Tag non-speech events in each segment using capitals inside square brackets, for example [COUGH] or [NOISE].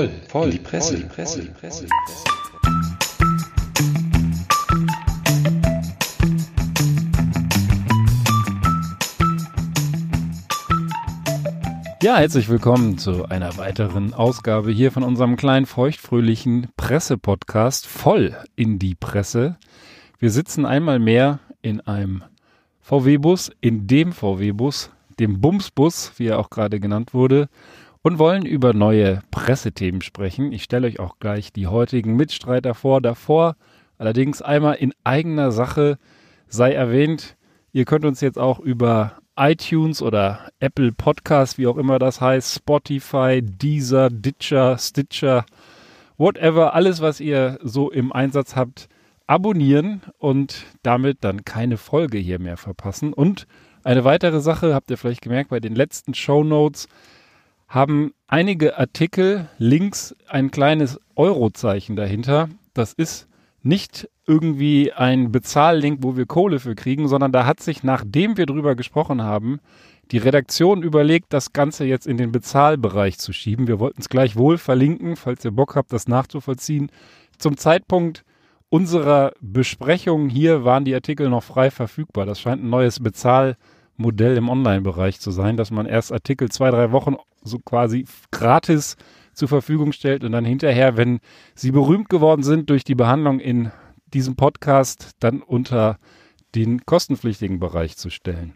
voll, voll, in die Presse, voll, die Presse, die Presse. Ja, herzlich willkommen zu einer weiteren Ausgabe hier von unserem kleinen feuchtfröhlichen Presse-Podcast voll in die Presse. Wir sitzen einmal mehr in einem VW-Bus, in dem VW-Bus, dem Bumsbus, wie er auch gerade genannt wurde, und wollen über neue Pressethemen sprechen. Ich stelle euch auch gleich die heutigen Mitstreiter vor. Davor allerdings einmal in eigener Sache sei erwähnt, ihr könnt uns jetzt auch über iTunes oder Apple Podcast, wie auch immer das heißt, Spotify, Deezer, Ditcher, Stitcher, whatever, alles, was ihr so im Einsatz habt, abonnieren und damit dann keine Folge hier mehr verpassen. Und eine weitere Sache, habt ihr vielleicht gemerkt, bei den letzten Show Notes haben einige Artikel links ein kleines Eurozeichen dahinter. Das ist nicht irgendwie ein Bezahllink, wo wir Kohle für kriegen, sondern da hat sich, nachdem wir drüber gesprochen haben, die Redaktion überlegt, das Ganze jetzt in den Bezahlbereich zu schieben. Wir wollten es gleich wohl verlinken, falls ihr Bock habt, das nachzuvollziehen. Zum Zeitpunkt unserer Besprechung hier waren die Artikel noch frei verfügbar. Das scheint ein neues Bezahlmodell im Online-Bereich zu sein, dass man erst Artikel zwei, drei Wochen so quasi gratis zur Verfügung stellt und dann hinterher, wenn sie berühmt geworden sind durch die Behandlung in diesem Podcast, dann unter den kostenpflichtigen Bereich zu stellen.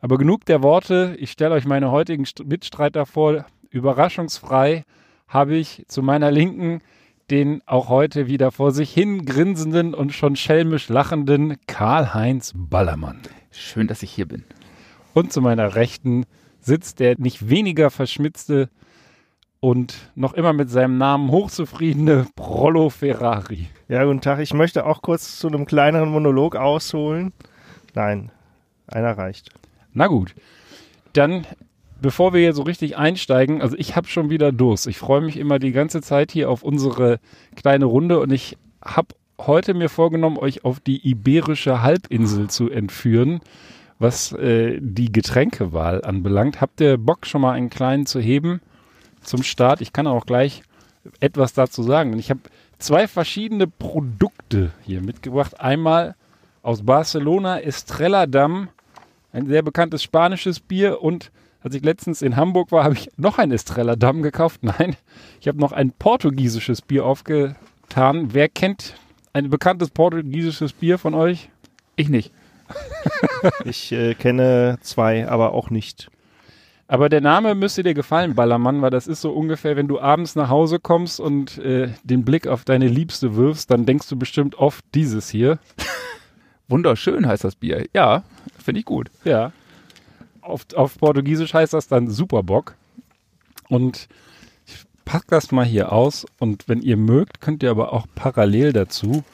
Aber genug der Worte. Ich stelle euch meine heutigen Mitstreiter vor. Überraschungsfrei habe ich zu meiner Linken den auch heute wieder vor sich hin grinsenden und schon schelmisch lachenden Karl-Heinz Ballermann. Schön, dass ich hier bin. Und zu meiner Rechten sitzt der nicht weniger verschmitzte und noch immer mit seinem Namen hochzufriedene Prollo Ferrari. Ja, guten Tag. Ich möchte auch kurz zu einem kleineren Monolog ausholen. Nein, einer reicht. Na gut. Dann, bevor wir hier so richtig einsteigen, also ich habe schon wieder Durst. Ich freue mich immer die ganze Zeit hier auf unsere kleine Runde und ich habe heute mir vorgenommen, euch auf die iberische Halbinsel zu entführen was äh, die Getränkewahl anbelangt. Habt ihr Bock, schon mal einen kleinen zu heben zum Start? Ich kann auch gleich etwas dazu sagen. Ich habe zwei verschiedene Produkte hier mitgebracht. Einmal aus Barcelona Estrella Damm, ein sehr bekanntes spanisches Bier und als ich letztens in Hamburg war, habe ich noch ein Estrella Damm gekauft. Nein, ich habe noch ein portugiesisches Bier aufgetan. Wer kennt ein bekanntes portugiesisches Bier von euch? Ich nicht. Ich äh, kenne zwei, aber auch nicht. Aber der Name müsste dir gefallen, Ballermann, weil das ist so ungefähr, wenn du abends nach Hause kommst und äh, den Blick auf deine Liebste wirfst, dann denkst du bestimmt oft dieses hier. Wunderschön heißt das Bier. Ja, finde ich gut. Ja. Auf, auf Portugiesisch heißt das dann Superbock. Und ich pack das mal hier aus und wenn ihr mögt, könnt ihr aber auch parallel dazu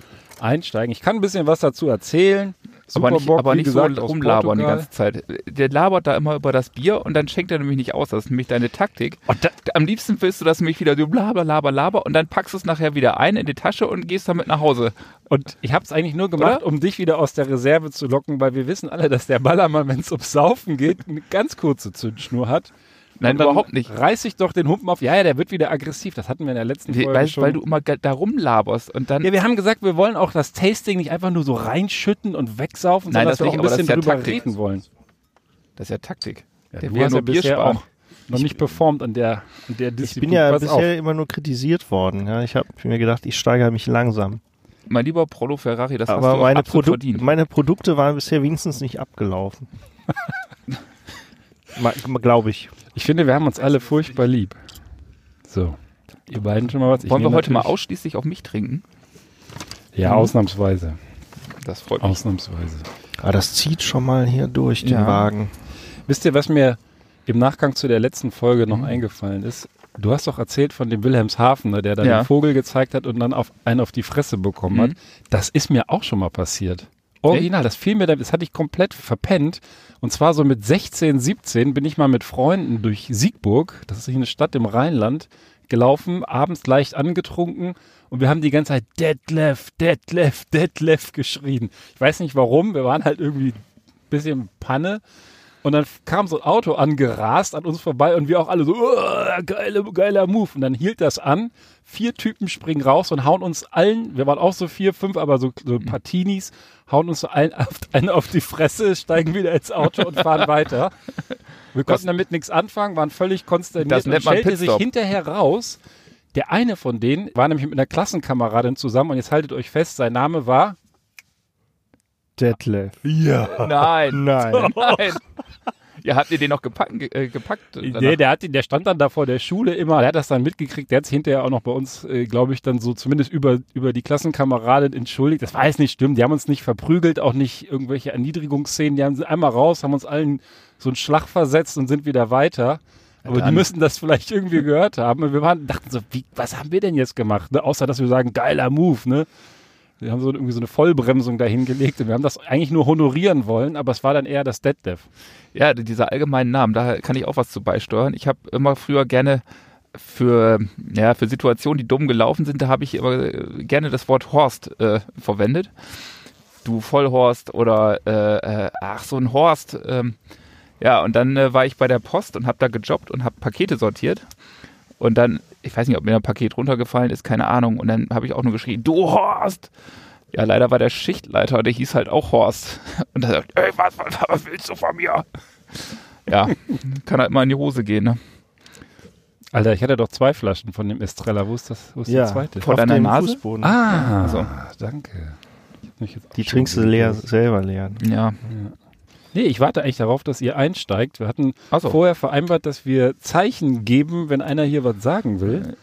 einsteigen. Ich kann ein bisschen was dazu erzählen. Super aber nicht, Bock, aber nicht gesagt, so rumlabern die ganze Zeit. Der labert da immer über das Bier und dann schenkt er nämlich nicht aus. Das ist nämlich deine Taktik. Da, am liebsten willst du das nämlich wieder so blaber, laber, laber und dann packst du es nachher wieder ein in die Tasche und gehst damit nach Hause. Und ich habe es eigentlich nur gemacht, Oder? um dich wieder aus der Reserve zu locken, weil wir wissen alle, dass der Ballermann, wenn es ums Saufen geht, eine ganz kurze Zündschnur hat. Nein, überhaupt nicht. Reiß ich doch den Humpen auf. Ja, ja, der wird wieder aggressiv. Das hatten wir in der letzten Folge weil, schon. Weil du immer da rumlaberst und dann. Ja, wir haben gesagt, wir wollen auch das Tasting nicht einfach nur so reinschütten und wegsaufen, Nein, sondern dass wir auch ein bisschen ja drüber Taktik. reden wollen. Das ist ja Taktik. Ja, der du hast ja bisher auch noch nicht performt an der, an der Disziplin. Ich bin ja Pass bisher auf. immer nur kritisiert worden. Ja, ich habe mir gedacht, ich steigere mich langsam. Mein lieber Prolo Ferrari, das Aber hast du meine, absolut Produ verdient. meine Produkte waren bisher wenigstens nicht abgelaufen. [LAUGHS] Glaube ich. Ich finde, wir haben uns alle furchtbar lieb. So. Ihr beiden schon mal was? Ich Wollen wir heute mal ausschließlich auf mich trinken? Ja, Mhm. ausnahmsweise. Das freut mich. Ausnahmsweise. Ah, das zieht schon mal hier durch den Ja. Wagen. Wisst ihr, was mir im Nachgang zu der letzten Folge Mhm. noch eingefallen ist? Du hast doch erzählt von dem Wilhelmshaven, ne, der da Ja. den Vogel gezeigt hat und dann auf einen auf die Fresse bekommen hat. Mhm. Das ist mir auch schon mal passiert. Original, das fiel mir, da- das hatte ich komplett verpennt. Und zwar so mit 16, 17 bin ich mal mit Freunden durch Siegburg, das ist eine Stadt im Rheinland, gelaufen, abends leicht angetrunken und wir haben die ganze Zeit Detlef, Detlef, Detlef geschrien. Ich weiß nicht warum, wir waren halt irgendwie ein bisschen Panne Und dann kam so ein Auto angerast an uns vorbei und wir auch alle so, geile, geiler Move. Und dann hielt das an. Vier Typen springen raus und hauen uns allen, wir waren auch so vier, fünf, aber so, so Teenies, hauen uns so allen [LAUGHS] auf, einen auf die Fresse, steigen wieder ins Auto und fahren weiter. Wir konnten damit nichts anfangen, waren völlig konsterniert Das und nennt man stellte sich Pitstop. hinterher raus, der eine von denen war nämlich mit einer Klassenkameradin zusammen und jetzt haltet euch fest, sein Name war Detlef. Ja. Nein. Nein. [LAUGHS] Nein. Ja, habt ihr den noch gepackt? ge- Äh, gepackt danach? Nee, der, hat, der stand dann da vor der Schule immer, der hat das dann mitgekriegt, der hat sich hinterher auch noch bei uns, äh, glaube ich, dann so zumindest über, über die Klassenkameradin entschuldigt. Das war jetzt nicht stimmt, die haben uns nicht verprügelt, auch nicht irgendwelche Erniedrigungsszenen, die haben sie einmal raus, haben uns allen so einen Schlag versetzt und sind wieder weiter. Aber die dann- müssen das vielleicht irgendwie gehört haben. Und wir waren, dachten so, wie, was haben wir denn jetzt gemacht? Ne? Außer, dass wir sagen, geiler Move, ne? Wir haben so irgendwie so eine Vollbremsung dahingelegt und wir haben das eigentlich nur honorieren wollen, aber es war dann eher das Deadlift. Ja, dieser allgemeinen Namen, da kann ich auch was zu beisteuern. Ich habe immer früher gerne für, ja, für Situationen, die dumm gelaufen sind, da habe ich immer äh, gerne das Wort Horst äh, verwendet. Du Vollhorst oder äh, äh, ach, so ein Horst. Ähm, ja, und dann äh, war ich bei der Post und habe da gejobbt und habe Pakete sortiert. Und dann, ich weiß nicht, ob mir ein Paket runtergefallen ist, keine Ahnung. Und dann habe ich auch nur geschrien, du Horst! Ja, leider war der Schichtleiter, der hieß halt auch Horst. [LAUGHS] Und er sagt, ey, was, was, was willst du von mir? Ja, kann halt mal in die Hose gehen, ne? Alter, ich hatte doch zwei Flaschen von dem Estrella. Wo ist das? Wo ist Ja, die zweite? Vor Auf deiner Nase? Fußboden. Ah, Also. danke. Ich hab mich jetzt auch Die trinkst du leer, selber leer. Ja. Nee, ich warte eigentlich darauf, dass ihr einsteigt. Wir hatten Achso. vorher vereinbart, dass wir Zeichen geben, wenn einer hier was sagen will.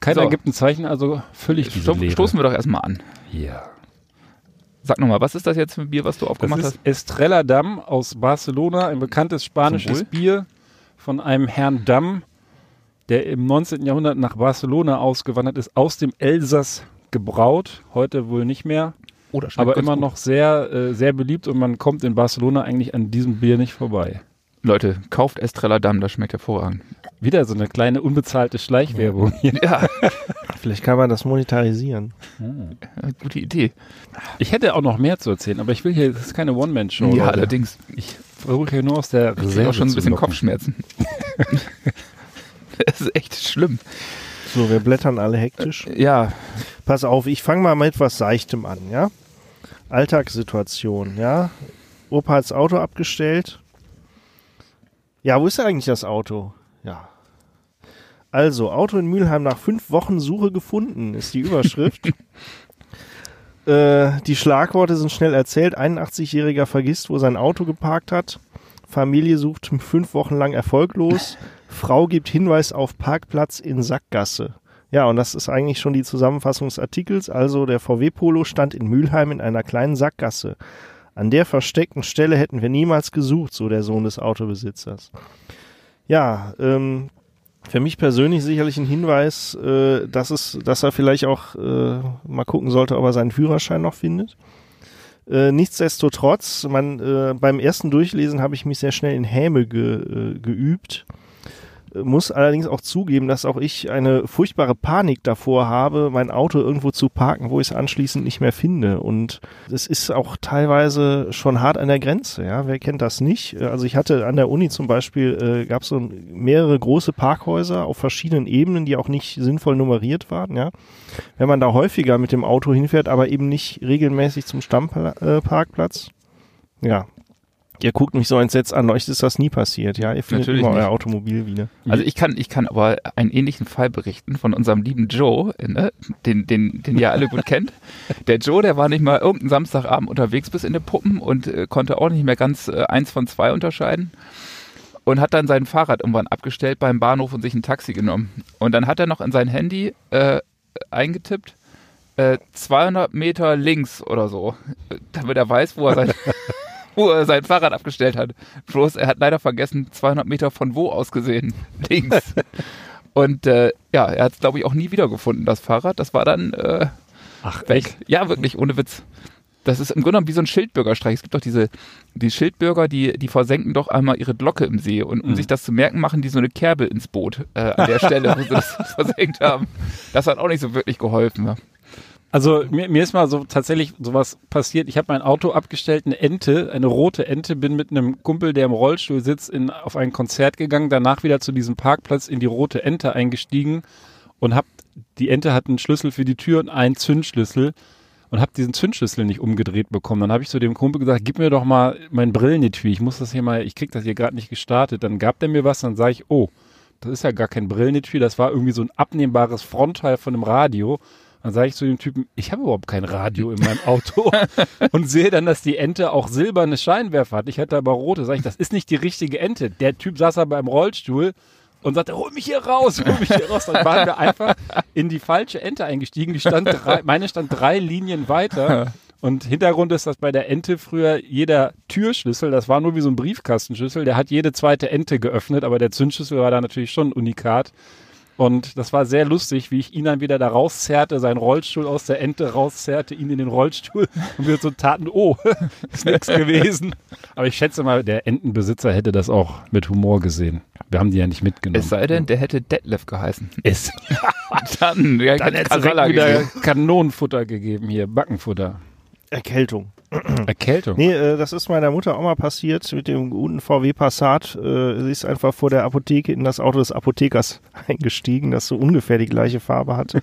Keiner So. gibt ein Zeichen, also völlig diese Sto stoßen wir doch erstmal an. Ja. Sag nochmal, was ist das jetzt für ein Bier, was du Das aufgemacht ist hast? Estrella Damm aus Barcelona, ein bekanntes spanisches Wohl. Bier von einem Herrn Damm, der im 19. Jahrhundert nach Barcelona ausgewandert ist, aus dem Elsass gebraut, heute wohl nicht mehr, Schmeckt aber immer gut. noch sehr, äh, sehr beliebt und man kommt in Barcelona eigentlich an diesem Bier nicht vorbei. Leute, kauft Estrella Damm, das schmeckt hervorragend. Wieder so eine kleine unbezahlte Schleichwerbung hier. Ja, Vielleicht kann man das monetarisieren. gute Idee. Ich hätte auch noch mehr zu erzählen, aber ich will hier, das ist keine One-Man-Show. ja, Leute. allerdings. Ich versuche hier nur aus der Ich Reserve auch schon ein bisschen locken. Kopfschmerzen. [LAUGHS] das ist echt schlimm. So, wir blättern alle hektisch. Ja, Pass auf, ich fange mal mit was Seichtem an, ja? Alltagssituation, ja? Opa hat das Auto abgestellt. Ja, wo ist eigentlich das Auto? Ja. Also, Auto in Mülheim nach fünf Wochen Suche gefunden, ist die Überschrift. [LAUGHS] äh, die Schlagworte sind schnell erzählt. 81-Jähriger vergisst, wo sein Auto geparkt hat. Familie sucht fünf Wochen lang erfolglos. Frau gibt Hinweis auf Parkplatz in Sackgasse. Ja, und das ist eigentlich schon die Zusammenfassung des Artikels. Also der VW Polo stand in Mülheim in einer kleinen Sackgasse. An der versteckten Stelle hätten wir niemals gesucht, so der Sohn des Autobesitzers. Ja, ähm, für mich persönlich sicherlich ein Hinweis, äh, dass es, dass er vielleicht auch äh, mal gucken sollte, ob er seinen Führerschein noch findet. Äh, nichtsdestotrotz, man, äh, beim ersten Durchlesen habe ich mich sehr schnell in Häme ge, äh, geübt. Äh, Muss allerdings auch zugeben, dass auch ich eine furchtbare Panik davor habe, mein Auto irgendwo zu parken, wo ich es anschließend nicht mehr finde. Und es ist auch teilweise schon hart an der Grenze. Ja, wer kennt das nicht? Äh, Also ich hatte an der Uni zum Beispiel äh, gab es so mehrere große Parkhäuser auf verschiedenen Ebenen, die auch nicht sinnvoll nummeriert waren. Ja, wenn man da häufiger mit dem Auto hinfährt, aber eben nicht regelmäßig zum Stammparkplatz. Ja. Ihr guckt mich so entsetzt an, euch ist das nie passiert, ja? Ihr findet Natürlich immer nicht. euer Automobil wieder. also ich kann, ich kann aber einen ähnlichen Fall berichten von unserem lieben Joe, ne? den, den, den ihr alle gut kennt. [LAUGHS] Der Joe, der war nicht mal irgendeinen Samstagabend unterwegs bis in den Puppen und äh, konnte auch nicht mehr ganz äh, eins von zwei unterscheiden. Und hat dann sein Fahrrad irgendwann abgestellt beim Bahnhof und sich ein Taxi genommen. Und dann hat er noch in sein Handy äh, eingetippt, äh, 200 Meter links oder so, äh, damit er weiß, wo er sein, [LAUGHS] wo er sein Fahrrad abgestellt hat. Bloß er hat leider vergessen, 200 Meter von wo aus gesehen, [LAUGHS] links. Und äh, ja, er hat es, glaube ich, auch nie wiedergefunden, das Fahrrad. Das war dann äh, Ach, weg. Ja, wirklich, ohne Witz. Das ist im Grunde genommen wie so ein Schildbürgerstreich. Es gibt doch diese, die Schildbürger, die, die versenken doch einmal ihre Glocke im See. Und um Mhm. sich das zu merken, machen die so eine Kerbe ins Boot äh, an der [LAUGHS] Stelle, wo sie das [LAUGHS] versenkt haben. Das hat auch nicht so wirklich geholfen. Ja. Also mir, mir ist mal so tatsächlich sowas passiert. Ich habe mein Auto abgestellt, eine Ente, eine rote Ente, bin mit einem Kumpel, der im Rollstuhl sitzt, in, auf ein Konzert gegangen, danach wieder zu diesem Parkplatz in die rote Ente eingestiegen und hab die Ente hat einen Schlüssel für die Tür und einen Zündschlüssel und habe diesen Zündschlüssel nicht umgedreht bekommen. Dann habe ich zu dem Kumpel gesagt, gib mir doch mal mein Brillenetui, ich muss das hier mal, ich krieg das hier gerade nicht gestartet. Dann gab der mir was, dann sage ich, oh, das ist ja gar kein Brillenetui, das war irgendwie so ein abnehmbares Frontteil von einem Radio. Dann sage ich zu dem Typen, ich habe überhaupt kein Radio in meinem Auto [LAUGHS] und sehe dann, dass die Ente auch silberne Scheinwerfer hat. Ich hatte aber rote. Sag ich, das ist nicht die richtige Ente. Der Typ saß aber im Rollstuhl und sagte, hol mich hier raus, hol mich hier raus. Dann waren wir einfach in die falsche Ente eingestiegen. Die stand drei, meine stand drei Linien weiter. Und Hintergrund ist, dass bei der Ente früher jeder Türschlüssel, das war nur wie so ein Briefkastenschlüssel, der hat jede zweite Ente geöffnet, aber der Zündschlüssel war da natürlich schon ein Unikat. Und das war sehr lustig, wie ich ihn dann wieder da rauszerrte, seinen Rollstuhl aus der Ente rauszerrte, ihn in den Rollstuhl [LAUGHS] und wir so taten, oh, [LAUGHS] ist nichts gewesen. Aber ich schätze mal, der Entenbesitzer hätte das auch mit Humor gesehen. Wir haben die ja nicht mitgenommen. Es sei denn, der hätte Detlef geheißen. Es. [LAUGHS] dann ja, dann hätte es wieder Kanonenfutter gegeben hier, Backenfutter. Erkältung. Erkältung? Nee, äh, das ist meiner Mutter auch mal passiert mit dem guten VW Passat. Äh, sie ist einfach vor der Apotheke in das Auto des Apothekers [LAUGHS] eingestiegen, das so ungefähr die gleiche Farbe hatte.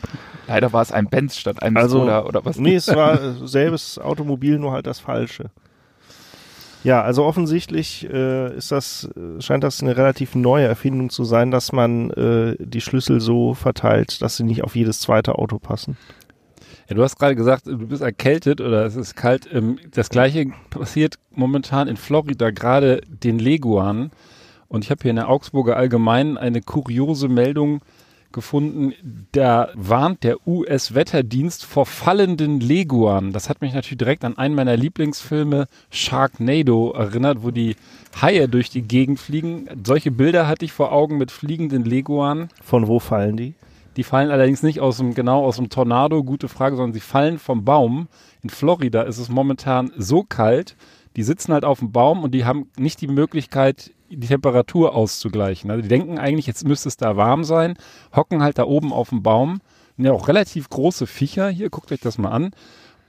Leider war es ein Benz statt einem also, Skoda oder was? Nee, es war [LAUGHS] äh, selbes Automobil, nur halt das falsche. Ja, also offensichtlich äh, ist das, äh, scheint das eine relativ neue Erfindung zu sein, dass man äh, die Schlüssel so verteilt, dass sie nicht auf jedes zweite Auto passen. Ja, du hast gerade gesagt, du bist erkältet oder es ist kalt. Ähm, das gleiche passiert momentan in Florida, gerade den Leguanen. Und ich habe hier in der Augsburger Allgemeinen eine kuriose Meldung gefunden. Da warnt der US-Wetterdienst vor fallenden Leguanen. Das hat mich natürlich direkt an einen meiner Lieblingsfilme Sharknado erinnert, wo die Haie durch die Gegend fliegen. Solche Bilder hatte ich vor Augen mit fliegenden Leguanen. Von wo fallen die? Die fallen allerdings nicht aus dem, genau aus dem Tornado, gute Frage, sondern sie fallen vom Baum. In Florida ist es momentan so kalt, die sitzen halt auf dem Baum und die haben nicht die Möglichkeit, die Temperatur auszugleichen. Also die denken eigentlich, jetzt müsste es da warm sein, hocken halt da oben auf dem Baum. Ja, auch relativ große Viecher hier, guckt euch das mal an.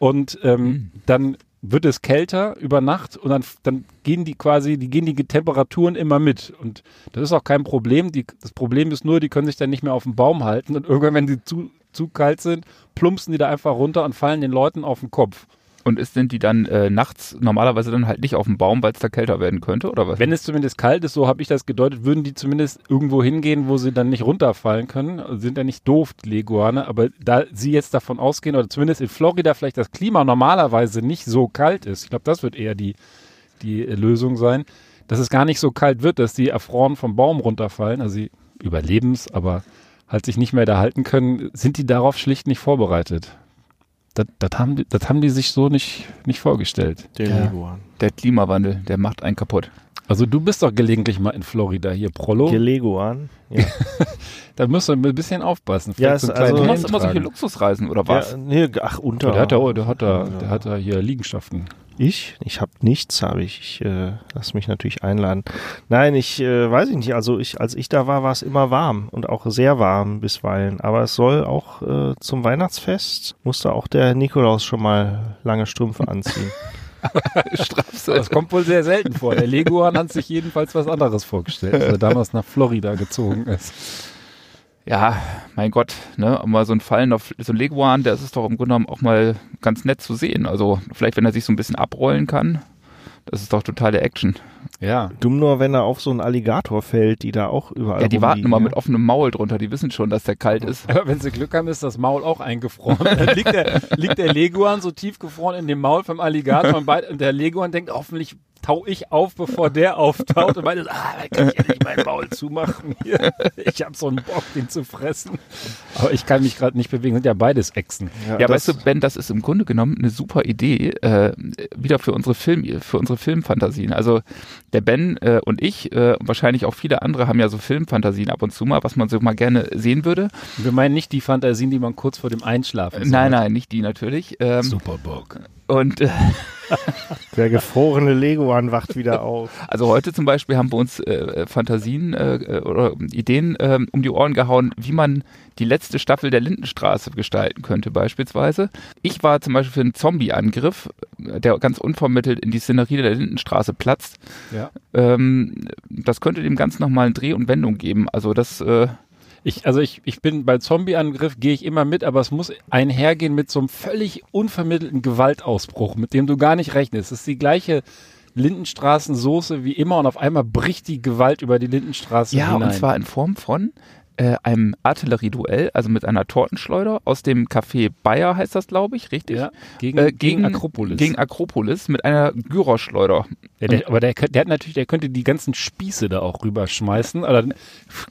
Und ähm, mhm. dann wird es kälter über Nacht und dann, dann gehen die quasi, die gehen die Temperaturen immer mit. Und das ist auch kein Problem. Die, das Problem ist nur, die können sich dann nicht mehr auf dem Baum halten und [LAUGHS] irgendwann, wenn die zu, zu kalt sind, plumpsen die da einfach runter und fallen den Leuten auf den Kopf. Und ist, sind die dann äh, nachts normalerweise dann halt nicht auf dem Baum, weil es da kälter werden könnte, oder was? Wenn es zumindest kalt ist, so habe ich das gedeutet, würden die zumindest irgendwo hingehen, wo sie dann nicht runterfallen können. Sind ja nicht doof, die Leguane, aber da sie jetzt davon ausgehen, oder zumindest in Florida vielleicht das Klima normalerweise nicht so kalt ist, ich glaube, das wird eher die, die Lösung sein, dass es gar nicht so kalt wird, dass die erfroren vom Baum runterfallen, also sie überleben es, aber halt sich nicht mehr da halten können, sind die darauf schlicht nicht vorbereitet. Das, das, haben, die, das haben die sich so nicht, nicht vorgestellt. Der, ja. der Klimawandel, der macht einen kaputt. Also du bist doch gelegentlich mal in Florida, hier Prollo. Geleguan. [LAUGHS] Ja. da musst du ein bisschen aufpassen. Ja, so also, du machst immer solche Luxusreisen, oder was? Ja, nee, ach, unter. Der hat da, der hat da, der hat da hier Liegenschaften. Ich? Ich habe nichts, habe ich. Ich äh, lass mich natürlich einladen. Nein, ich äh, weiß ich nicht. Also ich, als ich da war, war es immer warm und auch sehr warm bisweilen. Aber es soll auch äh, zum Weihnachtsfest musste auch der Nikolaus schon mal lange Strümpfe anziehen. [LAUGHS] [LAUGHS] das kommt wohl sehr selten vor. Der Leguan hat sich jedenfalls was anderes vorgestellt, als er damals nach Florida gezogen ist ja, mein Gott, ne, mal so ein Fallen auf so ein Leguan, der ist doch im Grunde genommen auch mal ganz nett zu sehen. Also vielleicht, wenn er sich so ein bisschen abrollen kann, das ist doch totale Action. Ja. Dumm nur, wenn er auf so einen Alligator fällt, die da auch überall Ja, die warten immer mit offenem Maul drunter, die wissen schon, dass der kalt ist. Aber wenn sie Glück haben, ist das Maul auch eingefroren. [LAUGHS] Dann liegt der, liegt der Leguan so tief gefroren in dem Maul vom Alligator und, und der Leguan denkt, hoffentlich tau ich auf, bevor der auftaucht und meine, ah, da kann ich ja nicht mein Maul zumachen. Hier. Ich habe so einen Bock, den zu fressen. Aber ich kann mich gerade nicht bewegen. Sind ja beides Echsen. Ja, ja weißt du, Ben, das ist im Grunde genommen eine super Idee, äh, wieder für unsere Film, für unsere Filmfantasien. Also der Ben äh, und ich äh, und wahrscheinlich auch viele andere haben ja so Filmfantasien ab und zu mal, was man so mal gerne sehen würde. Wir meinen nicht die Fantasien, die man kurz vor dem Einschlafen Nein, nein, nicht die natürlich. Ähm, Superbock. Und äh, [LAUGHS] der gefrorene Leguan wacht wieder auf. Also heute zum Beispiel haben wir uns äh, Fantasien äh, oder Ideen äh, um die Ohren gehauen, wie man die letzte Staffel der Lindenstraße gestalten könnte beispielsweise. Ich war zum Beispiel für einen Zombie-Angriff, der ganz unvermittelt in die Szenerie der Lindenstraße platzt. Ja. Ähm, das könnte dem Ganzen nochmal eine Dreh- und Wendung geben. Also das äh, ich, also ich, ich bin bei Zombie-Angriff gehe ich immer mit, aber es muss einhergehen mit so einem völlig unvermittelten Gewaltausbruch, mit dem du gar nicht rechnest. Es ist die gleiche Lindenstraßensoße wie immer und auf einmal bricht die Gewalt über die Lindenstraße ja, hinein. Ja, und zwar in Form von äh, einem Artillerieduell, also mit einer Tortenschleuder aus dem Café Bayer heißt das, glaube ich, richtig? Ja, gegen, äh, gegen, gegen, Akropolis. Gegen Akropolis mit einer Gyroschleuder. Ja, der, aber der, der hat natürlich, der könnte die ganzen Spieße da auch rüberschmeißen, aber dann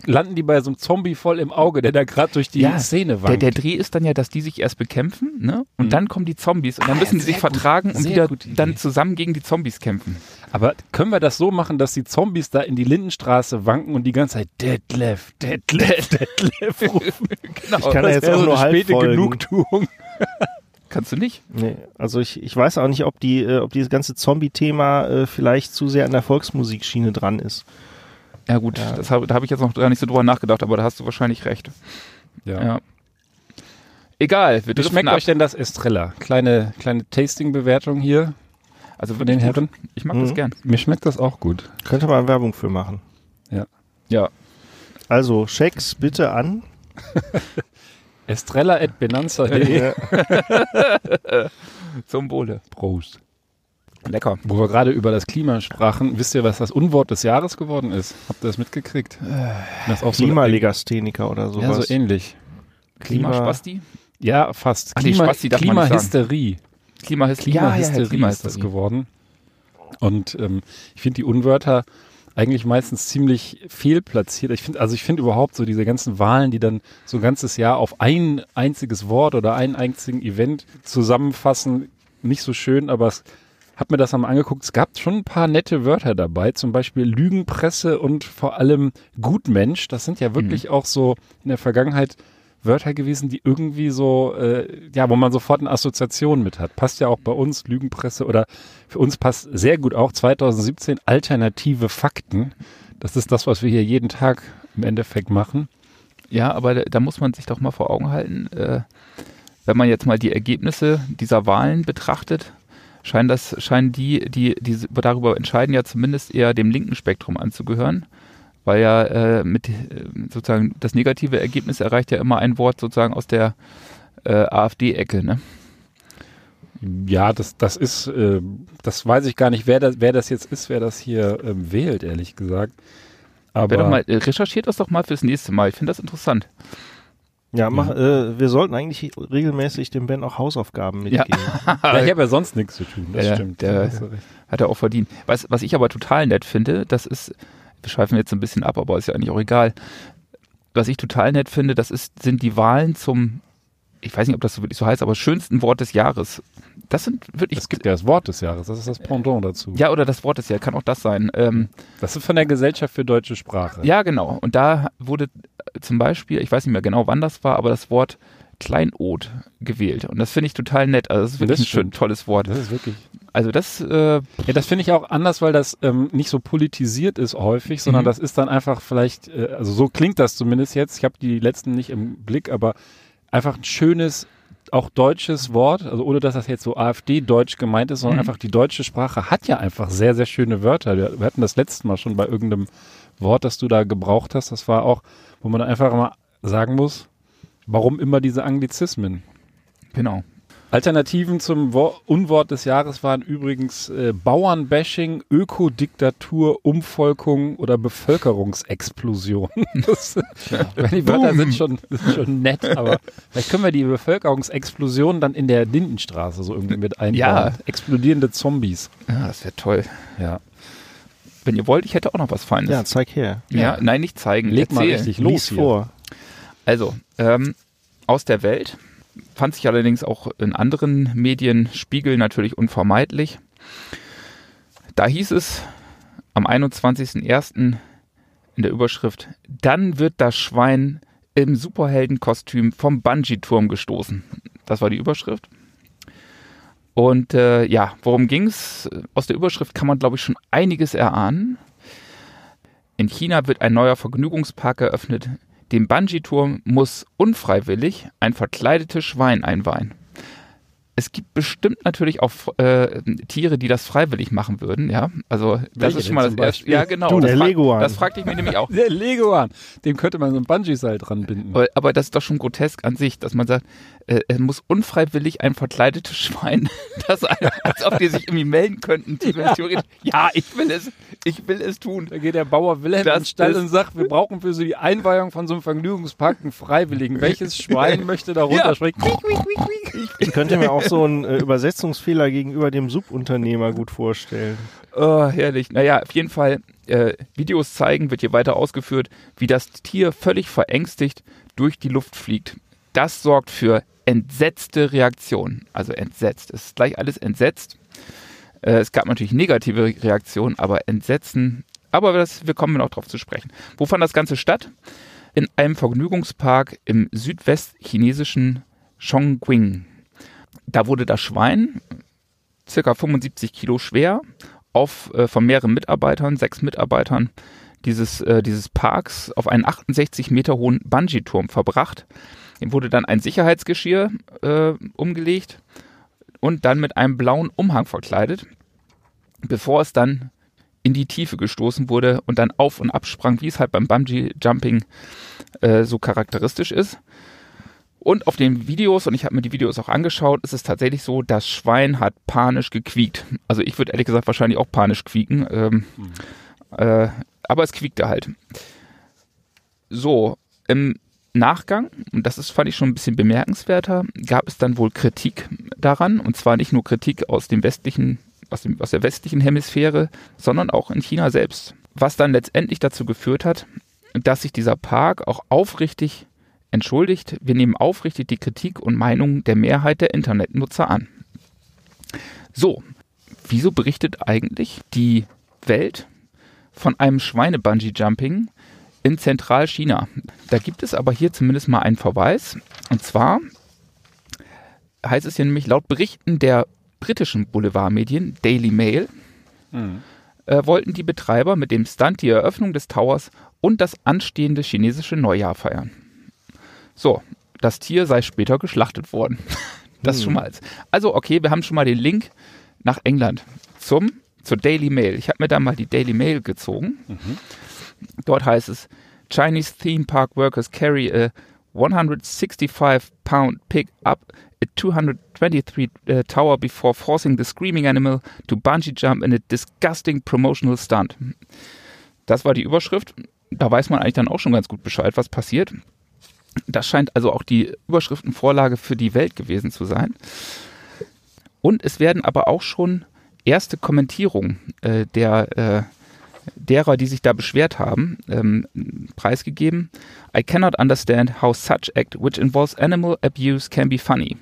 landen die bei so einem Zombie voll im Auge, der da gerade durch die ja, Szene wankt. Der, der Dreh ist dann ja, dass die sich erst bekämpfen, ne? Und mhm. dann kommen die Zombies und dann ah, müssen die sich gut, vertragen und wieder dann zusammen gegen die Zombies kämpfen. Aber können wir das so machen, dass die Zombies da in die Lindenstraße wanken und die ganze Zeit Detlef, Detlef, Detlef [LAUGHS] rufen? genau, ich kann das jetzt auch nur halb späte folgen. Genugtuung. [LAUGHS] Kannst du nicht? Nee, also ich, ich weiß auch nicht, ob die, äh, ob dieses ganze Zombie-Thema äh, vielleicht zu sehr an der Volksmusikschiene dran ist. Ja gut, ja. Das hab, da habe ich jetzt noch gar nicht so drüber nachgedacht, aber da hast du wahrscheinlich recht. Ja. ja. Egal, wir Wie schmeckt ab. euch denn das Estrella? Kleine, kleine Tasting-Bewertung hier. Also von den Herren. Ich mag mhm. das gern. Mir schmeckt das auch gut. Könnte man Werbung für machen. Ja. Ja. Also, Schecks bitte an. [LAUGHS] Estrella.benanza.de [LAUGHS] Zum Wohle. Prost. Lecker. Wo wir gerade über das Klima sprachen, wisst ihr, was das Unwort des Jahres geworden ist? Habt ihr das mitgekriegt? Das auch Klimalegastheniker oder sowas. Ja, so ähnlich. Klimaspasti? Ja, fast. Ach, Klima, Klimahysterie. Klimahysterie. Klimahysterie ja, ja, ist das geworden. Und ähm, ich finde die Unwörter eigentlich meistens ziemlich fehlplatziert. Ich finde, also ich finde überhaupt so diese ganzen Wahlen, die dann so ein ganzes Jahr auf ein einziges Wort oder einen einzigen Event zusammenfassen, nicht so schön, aber es habe mir das einmal angeguckt. Es gab schon ein paar nette Wörter dabei, zum Beispiel Lügenpresse und vor allem Gutmensch. Das sind ja wirklich mhm. auch so in der Vergangenheit Wörter gewesen, die irgendwie so, äh, ja, wo man sofort eine Assoziation mit hat. Passt ja auch bei uns, Lügenpresse oder für uns passt sehr gut auch 2017 alternative Fakten. Das ist das, was wir hier jeden Tag im Endeffekt machen. Ja, aber da, muss man sich doch mal vor Augen halten, äh, wenn man jetzt mal die Ergebnisse dieser Wahlen betrachtet, scheinen das, scheinen die, die, die darüber entscheiden, ja zumindest eher dem linken Spektrum anzugehören weil ja äh, mit äh, sozusagen das negative Ergebnis erreicht ja immer ein Wort sozusagen aus der äh, AfD-Ecke, ne? Ja, das, das ist, äh, das weiß ich gar nicht, wer das, wer das jetzt ist, wer das hier ähm, wählt, ehrlich gesagt. Aber doch mal, äh, recherchiert das doch mal fürs nächste Mal. Ich finde das interessant. Ja, mach, äh, wir sollten eigentlich regelmäßig dem Ben auch Hausaufgaben mitgeben. Ja, [LAUGHS] ja ich habe ja sonst nichts zu tun, das ja, stimmt. Der hat er auch verdient. Was, was ich aber total nett finde, das ist, wir schweifen jetzt ein bisschen ab, aber ist ja eigentlich auch egal. Was ich total nett finde, das ist, sind die Wahlen zum, ich weiß nicht, ob das so wirklich so heißt, aber schönsten Wort des Jahres. Das sind wirklich. Es gibt ja das Wort des Jahres, das ist das Pendant dazu. Ja, oder das Wort des Jahres, kann auch das sein. Ähm, das ist von der Gesellschaft für deutsche Sprache. Ja, genau. Und da wurde zum Beispiel, ich weiß nicht mehr genau, wann das war, aber das Wort Kleinod gewählt. Und das finde ich total nett. Also das ist wirklich das ein schön, tolles Wort. Das ist wirklich. Also das. Äh, ja, das finde ich auch anders, weil das ähm, nicht so politisiert ist häufig, sondern mhm. das ist dann einfach vielleicht, äh, also so klingt das zumindest jetzt. Ich habe die letzten nicht im Blick, aber einfach ein schönes, auch deutsches Wort, also ohne dass das jetzt so AfD-Deutsch gemeint ist, sondern mhm. einfach die deutsche Sprache hat ja einfach sehr, sehr schöne Wörter. Wir, wir hatten das letzte Mal schon bei irgendeinem Wort, das du da gebraucht hast. Das war auch, wo man einfach mal sagen muss, Warum immer diese Anglizismen? Genau. Alternativen zum Wo Unwort des Jahres waren übrigens äh, Bauernbashing, Ökodiktatur, Umvolkung oder Bevölkerungsexplosion. [LAUGHS] das, ja. Die Wörter sind schon, sind schon nett, aber vielleicht können wir die Bevölkerungsexplosion dann in der Lindenstraße so irgendwie mit einbauen. Ja. Explodierende Zombies. Ja, das wäre toll. Ja. Wenn ihr wollt, ich hätte auch noch was Feines. Ja, zeig her. Ja, ja. nein, nicht zeigen. Leg Erzähl. mal richtig los vor. Also, ähm, aus der Welt fand sich allerdings auch in anderen Medien Spiegel natürlich unvermeidlich. Da hieß es am 21.01. in der Überschrift, dann wird das Schwein im Superheldenkostüm vom Bungee-Turm gestoßen. Das war die Überschrift. Und äh, ja, worum ging's? Aus der Überschrift kann man, glaube ich, schon einiges erahnen. In China wird ein neuer Vergnügungspark eröffnet. Dem Bungee-Turm muss unfreiwillig ein verkleidetes Schwein einweihen es gibt bestimmt natürlich auch äh, Tiere, die das freiwillig machen würden, ja. Also das Welche ist schon mal das erste. Ja, genau. Du, das der frag, Leguan. Das fragte ich mich nämlich auch. [LAUGHS] Der Leguan, dem könnte man so ein Bungee-Seil dran binden. Aber, aber das ist doch schon grotesk an sich, dass man sagt, äh, es muss unfreiwillig ein verkleidetes Schwein, [LAUGHS] das als ob die sich irgendwie melden könnten, theoretisch. Ja, ich will es, ich will es tun. Da geht der Bauer Wilhelm Das ins Stall und sagt, wir brauchen für so die Einweihung von so einem Vergnügungspark einen Freiwilligen. Welches [LAUGHS] Schwein möchte da runterspringen? Ich könnte mir auch so einen äh, Übersetzungsfehler gegenüber dem Subunternehmer gut vorstellen. Oh, herrlich. Naja, auf jeden Fall, äh, Videos zeigen, wird hier weiter ausgeführt, wie das Tier völlig verängstigt durch die Luft fliegt. Das sorgt für entsetzte Reaktionen. Also entsetzt. Es ist gleich alles entsetzt. Äh, es gab natürlich negative Reaktionen, aber Entsetzen. Aber das, wir kommen noch drauf zu sprechen. Wo fand das Ganze statt? In einem Vergnügungspark im südwestchinesischen Chongqing. Da wurde das Schwein, circa 75 Kilo schwer, auf, äh, von mehreren Mitarbeitern, sechs Mitarbeitern dieses, äh, dieses Parks auf einen 68 Meter hohen Bungee-Turm verbracht. Ihm wurde dann ein Sicherheitsgeschirr äh, umgelegt und dann mit einem blauen Umhang verkleidet, bevor es dann in die Tiefe gestoßen wurde und dann auf und ab sprang, wie es halt beim Bungee-Jumping äh, so charakteristisch ist. Und auf den Videos, und ich habe mir die Videos auch angeschaut, ist es tatsächlich so, das Schwein hat panisch gequiekt. Also ich würde ehrlich gesagt wahrscheinlich auch panisch quieken. Ähm, äh, aber es quiekte halt. So, im Nachgang, und das ist, fand ich schon ein bisschen bemerkenswerter, gab es dann wohl Kritik daran. Und zwar nicht nur Kritik aus dem westlichen, aus, dem, aus der westlichen Hemisphäre, sondern auch in China selbst. Was dann letztendlich dazu geführt hat, dass sich dieser Park auch aufrichtig entschuldigt, wir nehmen aufrichtig die Kritik und Meinung der Mehrheit der Internetnutzer an. So, wieso berichtet eigentlich die Welt von einem Schweine-Bungee-Jumping in Zentralchina? Da gibt es aber hier zumindest mal einen Verweis. Und zwar heißt es hier nämlich laut Berichten der britischen Boulevardmedien Daily Mail, äh, wollten die Betreiber mit dem Stunt die Eröffnung des Towers und das anstehende chinesische Neujahr feiern. So, das Tier sei später geschlachtet worden. [LAUGHS] Das schon mal. als- Also, okay, wir haben schon mal den Link nach England zum, zur Daily Mail. Ich habe mir da mal die Daily Mail gezogen. Dort heißt es, Chinese theme park workers carry a 165 pound pig up a 223 uh, tower before forcing the screaming animal to bungee jump in a disgusting promotional stunt. Das war die Überschrift. Da weiß man eigentlich dann auch schon ganz gut Bescheid, was passiert. Das scheint also auch die Überschriftenvorlage für die Welt gewesen zu sein. Und es werden aber auch schon erste Kommentierungen äh, der, äh, derer, die sich da beschwert haben, ähm, preisgegeben. I cannot understand how such act which involves animal abuse can be funny.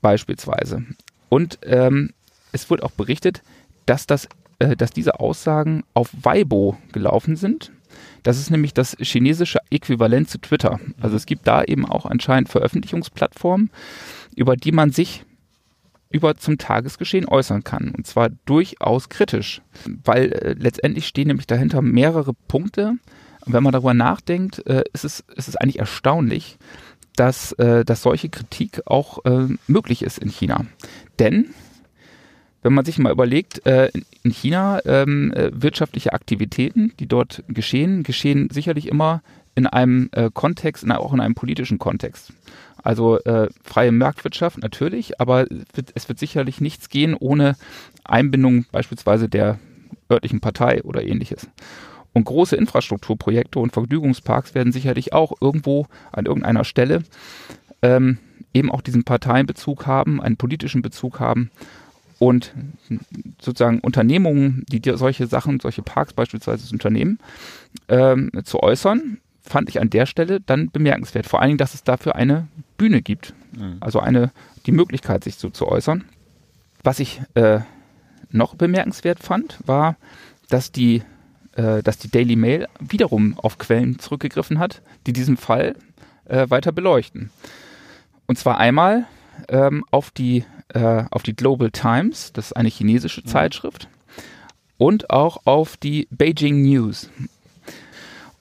Beispielsweise. Und ähm, es wird auch berichtet, dass, das, äh, dass diese Aussagen auf Weibo gelaufen sind. Das ist nämlich das chinesische Äquivalent zu Twitter. Also es gibt da eben auch anscheinend Veröffentlichungsplattformen, über die man sich über zum Tagesgeschehen äußern kann. Und zwar durchaus kritisch, weil äh, letztendlich stehen nämlich dahinter mehrere Punkte. Und wenn man darüber nachdenkt, äh, ist, es, ist es eigentlich erstaunlich, dass, äh, dass solche Kritik auch äh, möglich ist in China. Denn wenn man sich mal überlegt, äh, in China ähm, äh, wirtschaftliche Aktivitäten, die dort geschehen, geschehen sicherlich immer in einem Kontext, auch in einem politischen Kontext. Also äh, freie Marktwirtschaft natürlich, aber es wird, es wird sicherlich nichts gehen ohne Einbindung beispielsweise der örtlichen Partei oder ähnliches. Und große Infrastrukturprojekte und Vergnügungsparks werden sicherlich auch irgendwo an irgendeiner Stelle ähm, eben auch diesen Parteienbezug haben, einen politischen Bezug haben und sozusagen Unternehmungen, die solche Sachen, solche Parks beispielsweise unternehmen, ähm, zu äußern, fand ich an der Stelle dann bemerkenswert. Vor allen Dingen, dass es dafür eine Bühne gibt. Also eine, die Möglichkeit, sich so zu äußern. Was ich äh, noch bemerkenswert fand, war, dass die, äh, dass die Daily Mail wiederum auf Quellen zurückgegriffen hat, die diesen Fall äh, weiter beleuchten. Und zwar einmal ähm, auf die äh, auf die Global Times, das ist eine chinesische mhm. Zeitschrift, und auch auf die Beijing News.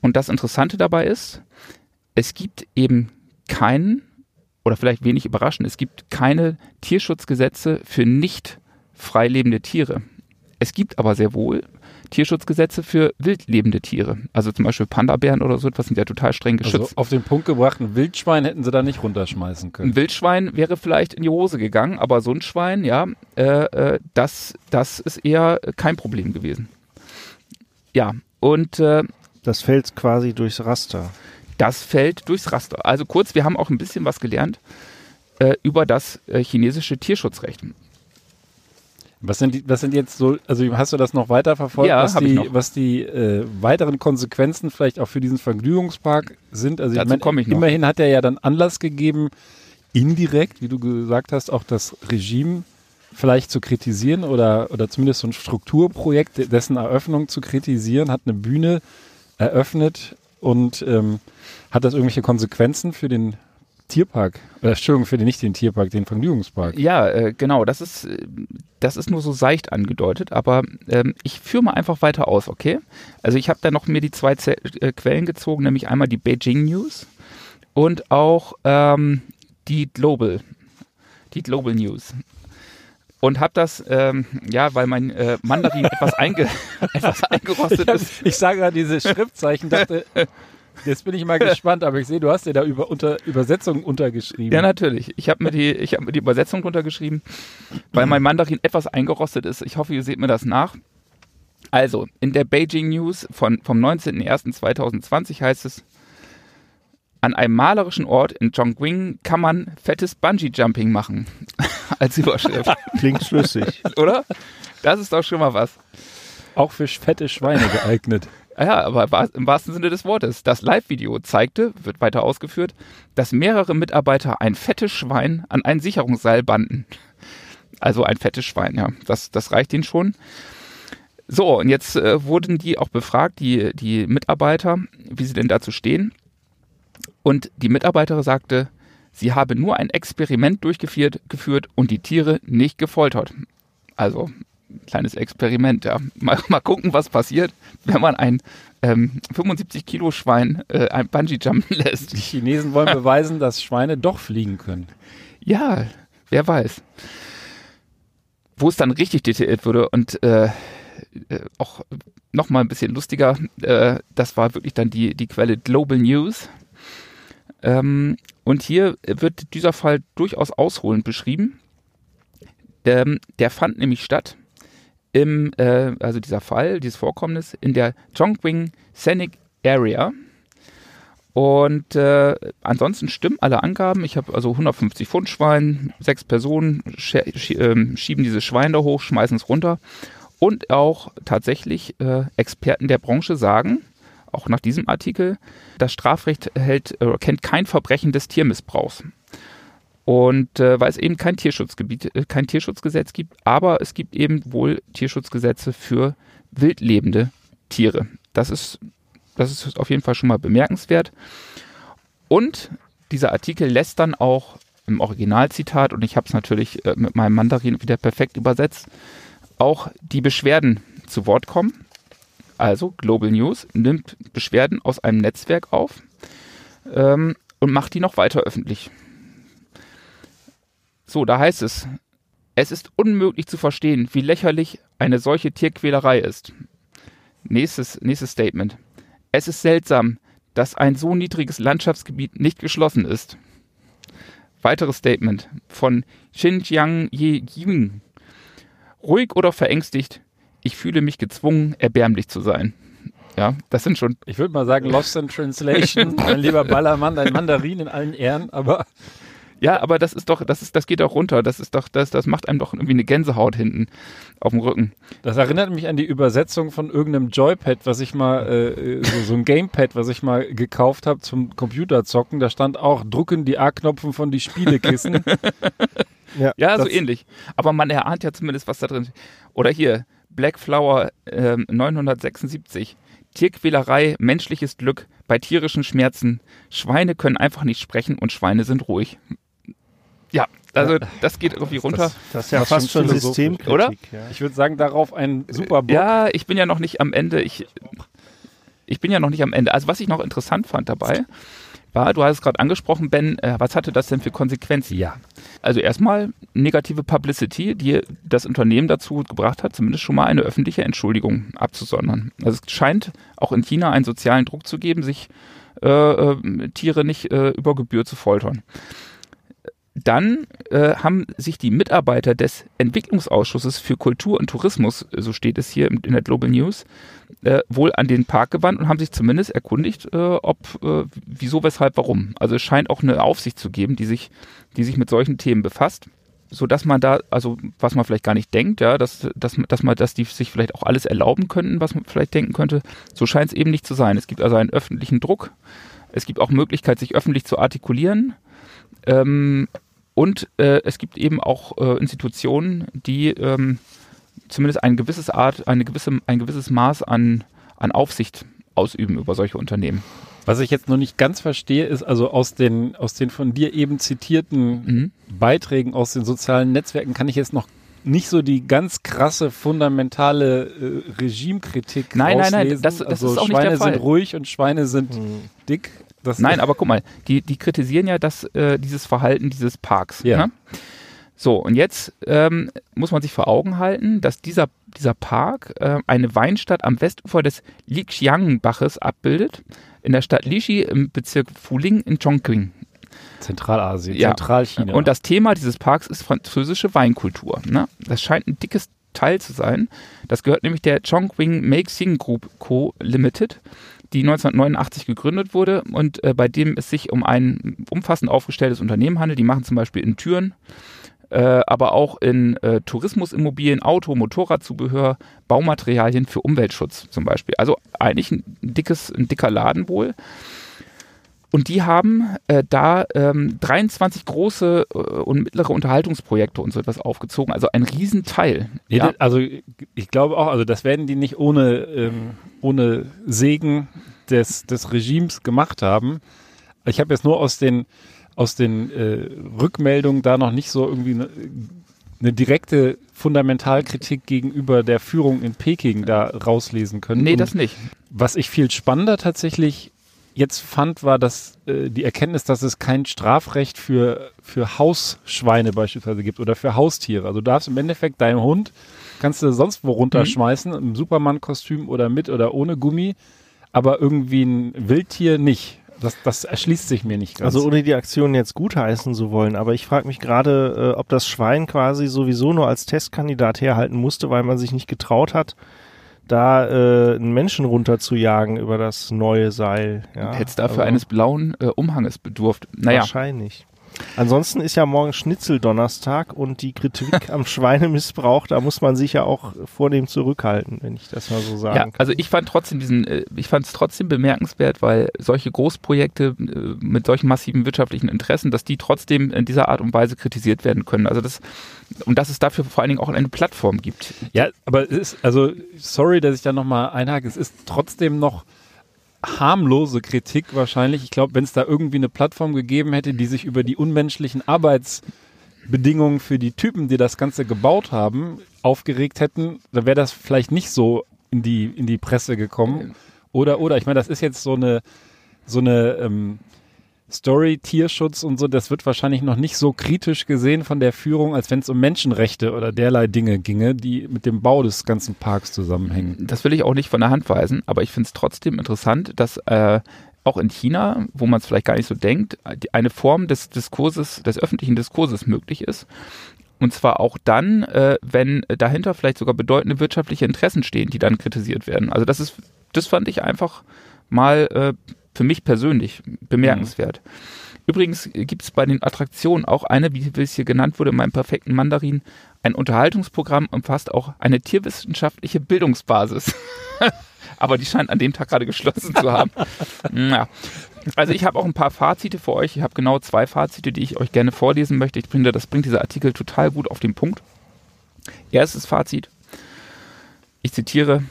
Und das Interessante dabei ist, es gibt eben keinen, oder vielleicht wenig überraschend, es gibt keine Tierschutzgesetze für nicht freilebende Tiere. Es gibt aber sehr wohl Tierschutzgesetze für wildlebende Tiere. Also zum Beispiel Panda-Bären oder so etwas sind ja total streng also geschützt. Also auf den Punkt gebracht, ein Wildschwein hätten sie da nicht runterschmeißen können. Ein Wildschwein wäre vielleicht in die Hose gegangen, aber so ein Schwein, ja, äh, äh, das, das ist eher kein Problem gewesen. Ja, und äh, das fällt quasi durchs Raster. Das fällt durchs Raster. Also kurz, wir haben auch ein bisschen was gelernt äh, über das äh, chinesische Tierschutzrecht. Was sind, die, was sind jetzt so, also hast du das noch weiter verfolgt, ja, was, die, was die äh, weiteren Konsequenzen vielleicht auch für diesen Vergnügungspark sind? Also Dazu ich, mein, ich noch. immerhin hat er ja dann Anlass gegeben, indirekt, wie du gesagt hast, auch das Regime vielleicht zu kritisieren oder, oder zumindest so ein Strukturprojekt, dessen Eröffnung zu kritisieren, hat eine Bühne eröffnet und ähm, hat das irgendwelche Konsequenzen für den Tierpark, äh, Entschuldigung, für den nicht den Tierpark, den Vergnügungspark. Ja, äh, genau, das ist, das ist nur so seicht angedeutet, aber ähm, ich führe mal einfach weiter aus, okay? Also ich habe da noch mir die zwei Z äh, Quellen gezogen, nämlich einmal die Beijing News und auch ähm, die Global, die Global News. Und habe das, ähm, ja, weil mein äh, Mandarin [LAUGHS] etwas, einge [LAUGHS] etwas eingerostet ich hab, ist. Ich sage gerade diese Schriftzeichen, dachte, [LAUGHS] Jetzt bin ich mal [LAUGHS] gespannt, aber ich sehe, du hast dir da über unter, Übersetzung untergeschrieben. Ja, natürlich. Ich habe mir, die, hab mir die Übersetzung untergeschrieben, weil mein Mandarin etwas eingerostet ist. Ich hoffe, ihr seht mir das nach. Also, in der Beijing News von, vom 19.01.2020 heißt es, an einem malerischen Ort in Chongqing kann man fettes Bungee-Jumping machen. [LAUGHS] Als Überschrift. Klingt schlüssig. [LAUGHS] Oder? Das ist doch schon mal was. Auch für fette Schweine geeignet. Ja, aber im wahrsten Sinne des Wortes. Das Live-Video zeigte, wird weiter ausgeführt, dass mehrere Mitarbeiter ein fettes Schwein an ein Sicherungsseil banden. Also ein fettes Schwein, ja. Das, das reicht ihnen schon. So, und jetzt äh, wurden die auch befragt, die, die Mitarbeiter, wie sie denn dazu stehen. Und die Mitarbeiterin sagte, sie habe nur ein Experiment durchgeführt geführt und die Tiere nicht gefoltert. Also kleines Experiment, ja. Mal, [LAUGHS] mal gucken, was passiert, wenn man ein ähm, 75 Kilo Schwein äh, ein Bungee jumpen [LAUGHS] lässt. Die Chinesen wollen [LAUGHS] beweisen, dass Schweine doch fliegen können. Ja, wer weiß. Wo es dann richtig detailliert wurde und äh, äh, auch nochmal ein bisschen lustiger, äh, das war wirklich dann die, die Quelle Global News. Ähm, und hier wird dieser Fall durchaus ausholend beschrieben. Ähm, der fand nämlich statt im, äh, also dieser Fall, dieses Vorkommnis in der Chongqing Scenic Area. Und äh, ansonsten stimmen alle Angaben. Ich habe also 150 Pfund Schwein, sechs Personen äh, schieben dieses Schwein da hoch, schmeißen es runter. Und auch tatsächlich äh, Experten der Branche sagen, auch nach diesem Artikel, das Strafrecht hält, äh, kennt kein Verbrechen des Tiermissbrauchs. Und äh, weil es eben kein Tierschutzgebiet, äh, kein Tierschutzgesetz gibt, aber es gibt eben wohl Tierschutzgesetze für wildlebende Tiere. Das ist, das ist auf jeden Fall schon mal bemerkenswert. Und dieser Artikel lässt dann auch im Originalzitat, und ich habe es natürlich äh, mit meinem Mandarin wieder perfekt übersetzt, auch die Beschwerden zu Wort kommen. Also Global News nimmt Beschwerden aus einem Netzwerk auf ähm, und macht die noch weiter öffentlich. So, da heißt es, es ist unmöglich zu verstehen, wie lächerlich eine solche Tierquälerei ist. Nächstes, nächstes Statement. Es ist seltsam, dass ein so niedriges Landschaftsgebiet nicht geschlossen ist. Weiteres Statement von Xinjiang Ye Ying. Ruhig oder verängstigt, ich fühle mich gezwungen, erbärmlich zu sein. Ja, das sind schon. Ich würde mal sagen, Lost in Translation. [LAUGHS] mein lieber Ballermann, dein Mandarin in allen Ehren, aber ja, aber das ist doch, das ist, das geht doch runter. Das ist doch, das, das macht einem doch irgendwie eine Gänsehaut hinten auf dem Rücken. Das erinnert mich an die Übersetzung von irgendeinem Joypad, was ich mal, äh, so, so ein Gamepad, was ich mal gekauft habe zum Computerzocken. Da stand auch, drucken die A-Knopfen von die Spielekissen. [LAUGHS] ja, ja so ähnlich. Aber man erahnt ja zumindest, was da drin ist. Oder hier, Black Flower äh, 976. Tierquälerei, menschliches Glück bei tierischen Schmerzen. Schweine können einfach nicht sprechen und Schweine sind ruhig. Ja, Also das geht irgendwie runter. Das, das ist ja fast schon Systemkritik, oder? Ja. Ich würde sagen, darauf ein super Bock. Ja, ich bin ja noch nicht am Ende. Ich, ich bin ja noch nicht am Ende. Also was ich noch interessant fand dabei, war, du hast es gerade angesprochen, Ben, äh, was hatte das denn für Konsequenzen? Ja. Also erstmal negative Publicity, die das Unternehmen dazu gebracht hat, zumindest schon mal eine öffentliche Entschuldigung abzusondern. Also es scheint auch in China einen sozialen Druck zu geben, sich äh, äh, Tiere nicht äh, über Gebühr zu foltern. Dann äh, haben sich die Mitarbeiter des Entwicklungsausschusses für Kultur und Tourismus, so steht es hier in der Global News, äh, wohl an den Park gewandt und haben sich zumindest erkundigt, äh, ob, äh, wieso, weshalb, warum. Also es scheint auch eine Aufsicht zu geben, die sich, die sich mit solchen Themen befasst so dass man da, also was man vielleicht gar nicht denkt, ja, dass, dass, dass man, dass die sich vielleicht auch alles erlauben könnten, was man vielleicht denken könnte. So scheint es eben nicht zu sein. Es gibt also einen öffentlichen Druck. Es gibt auch Möglichkeit, sich öffentlich zu artikulieren. Ähm, und äh, es gibt eben auch äh, Institutionen, die ähm, zumindest ein gewisses Art, eine gewisse, ein gewisses Maß an, an Aufsicht ausüben über solche Unternehmen. Was ich jetzt noch nicht ganz verstehe, ist also aus den, aus den von dir eben zitierten mhm. Beiträgen aus den sozialen Netzwerken kann ich jetzt noch nicht so die ganz krasse fundamentale äh, Regimekritik Nein, auslesen. nein, nein, das, das also ist auch Schweine nicht der Fall. sind ruhig und Schweine sind mhm. dick. Das Nein, aber guck mal, die, die kritisieren ja das, äh, dieses Verhalten dieses Parks. Ja. Ne? So, und jetzt ähm, muss man sich vor Augen halten, dass dieser, dieser Park äh, eine Weinstadt am Westufer des Lixiang-Baches abbildet, in der Stadt Lishi im Bezirk Fuling in Chongqing. Zentralasien, Ja. Zentralchina. Und das Thema dieses Parks ist französische Weinkultur. Ne? Das scheint ein dickes Teil zu sein. Das gehört nämlich der Chongqing Meixing Group Co. Limited, die 1989 gegründet wurde und äh, bei dem es sich um ein umfassend aufgestelltes Unternehmen handelt. Die machen zum Beispiel in Türen, äh, aber auch in äh, Tourismusimmobilien, Auto, Motorradzubehör, Baumaterialien für Umweltschutz zum Beispiel. Also eigentlich ein dickes, ein dicker Laden wohl. Und die haben äh, da ähm, 23 große äh, und mittlere Unterhaltungsprojekte und so etwas aufgezogen. Also ein Riesenteil. Nee, ja. das- Also ich glaube auch, also das werden die nicht ohne, ähm, ohne Segen des, des Regimes gemacht haben. Ich habe jetzt nur aus den, aus den äh, Rückmeldungen da noch nicht so irgendwie eine, eine direkte Fundamentalkritik gegenüber der Führung in Peking da rauslesen können. Nee, Und das nicht. was ich viel spannender tatsächlich jetzt fand, war dass äh, die Erkenntnis, dass es kein Strafrecht für, für Hausschweine beispielsweise gibt oder für Haustiere. Also du darfst im Endeffekt deinen Hund, kannst du sonst wo runterschmeißen, im Superman-Kostüm oder mit oder ohne Gummi, aber irgendwie ein Wildtier nicht. Das, das erschließt sich mir nicht ganz. Also ohne die Aktion jetzt gutheißen zu wollen, aber ich frage mich gerade, äh, ob das Schwein quasi sowieso nur als Testkandidat herhalten musste, weil man sich nicht getraut hat, da äh, einen Menschen runterzujagen über das neue Seil. Ja, Hätte es dafür aber eines blauen äh, Umhanges bedurft. Naja, Wahrscheinlich. Ansonsten ist ja morgen Schnitzeldonnerstag und die Kritik [LAUGHS] am Schweinemissbrauch, da muss man sich ja auch vornehm zurückhalten, wenn ich das mal so sagen Ja, kann. also ich fand trotzdem diesen, äh, ich fand es trotzdem bemerkenswert, weil solche Großprojekte äh, mit solchen massiven wirtschaftlichen Interessen, dass die trotzdem in dieser Art und Weise kritisiert werden können. Also das und dass es dafür vor allen Dingen auch eine Plattform gibt. Ja, aber es ist, also, sorry, dass ich da nochmal einhake, es ist trotzdem noch harmlose Kritik wahrscheinlich. Ich glaube, wenn es da irgendwie eine Plattform gegeben hätte, die sich über die unmenschlichen Arbeitsbedingungen für die Typen, die das Ganze gebaut haben, aufgeregt hätten, dann wäre das vielleicht nicht so in die, in die Presse gekommen. Oder, oder, ich meine, das ist jetzt so eine, so eine, ähm, Story, Tierschutz und so, das wird wahrscheinlich noch nicht so kritisch gesehen von der Führung, als wenn es um Menschenrechte oder derlei Dinge ginge, die mit dem Bau des ganzen Parks zusammenhängen. Das will ich auch nicht von der Hand weisen, aber ich finde es trotzdem interessant, dass äh, auch in China, wo man es vielleicht gar nicht so denkt, eine Form des Diskurses, des öffentlichen Diskurses möglich ist. Und zwar auch dann, äh, wenn dahinter vielleicht sogar bedeutende wirtschaftliche Interessen stehen, die dann kritisiert werden. Also das ist, das fand ich einfach mal äh, für mich persönlich bemerkenswert. Übrigens gibt es bei den Attraktionen auch eine, wie es hier genannt wurde, in meinem perfekten Mandarin, ein Unterhaltungsprogramm umfasst auch eine tierwissenschaftliche Bildungsbasis. [LAUGHS] Aber die scheint an dem Tag gerade geschlossen zu haben. [LAUGHS] Ja. Also ich habe auch ein paar Fazite für euch. Ich habe genau zwei Fazite, die ich euch gerne vorlesen möchte. Ich finde, das bringt dieser Artikel total gut auf den Punkt. Erstes Fazit. Ich zitiere.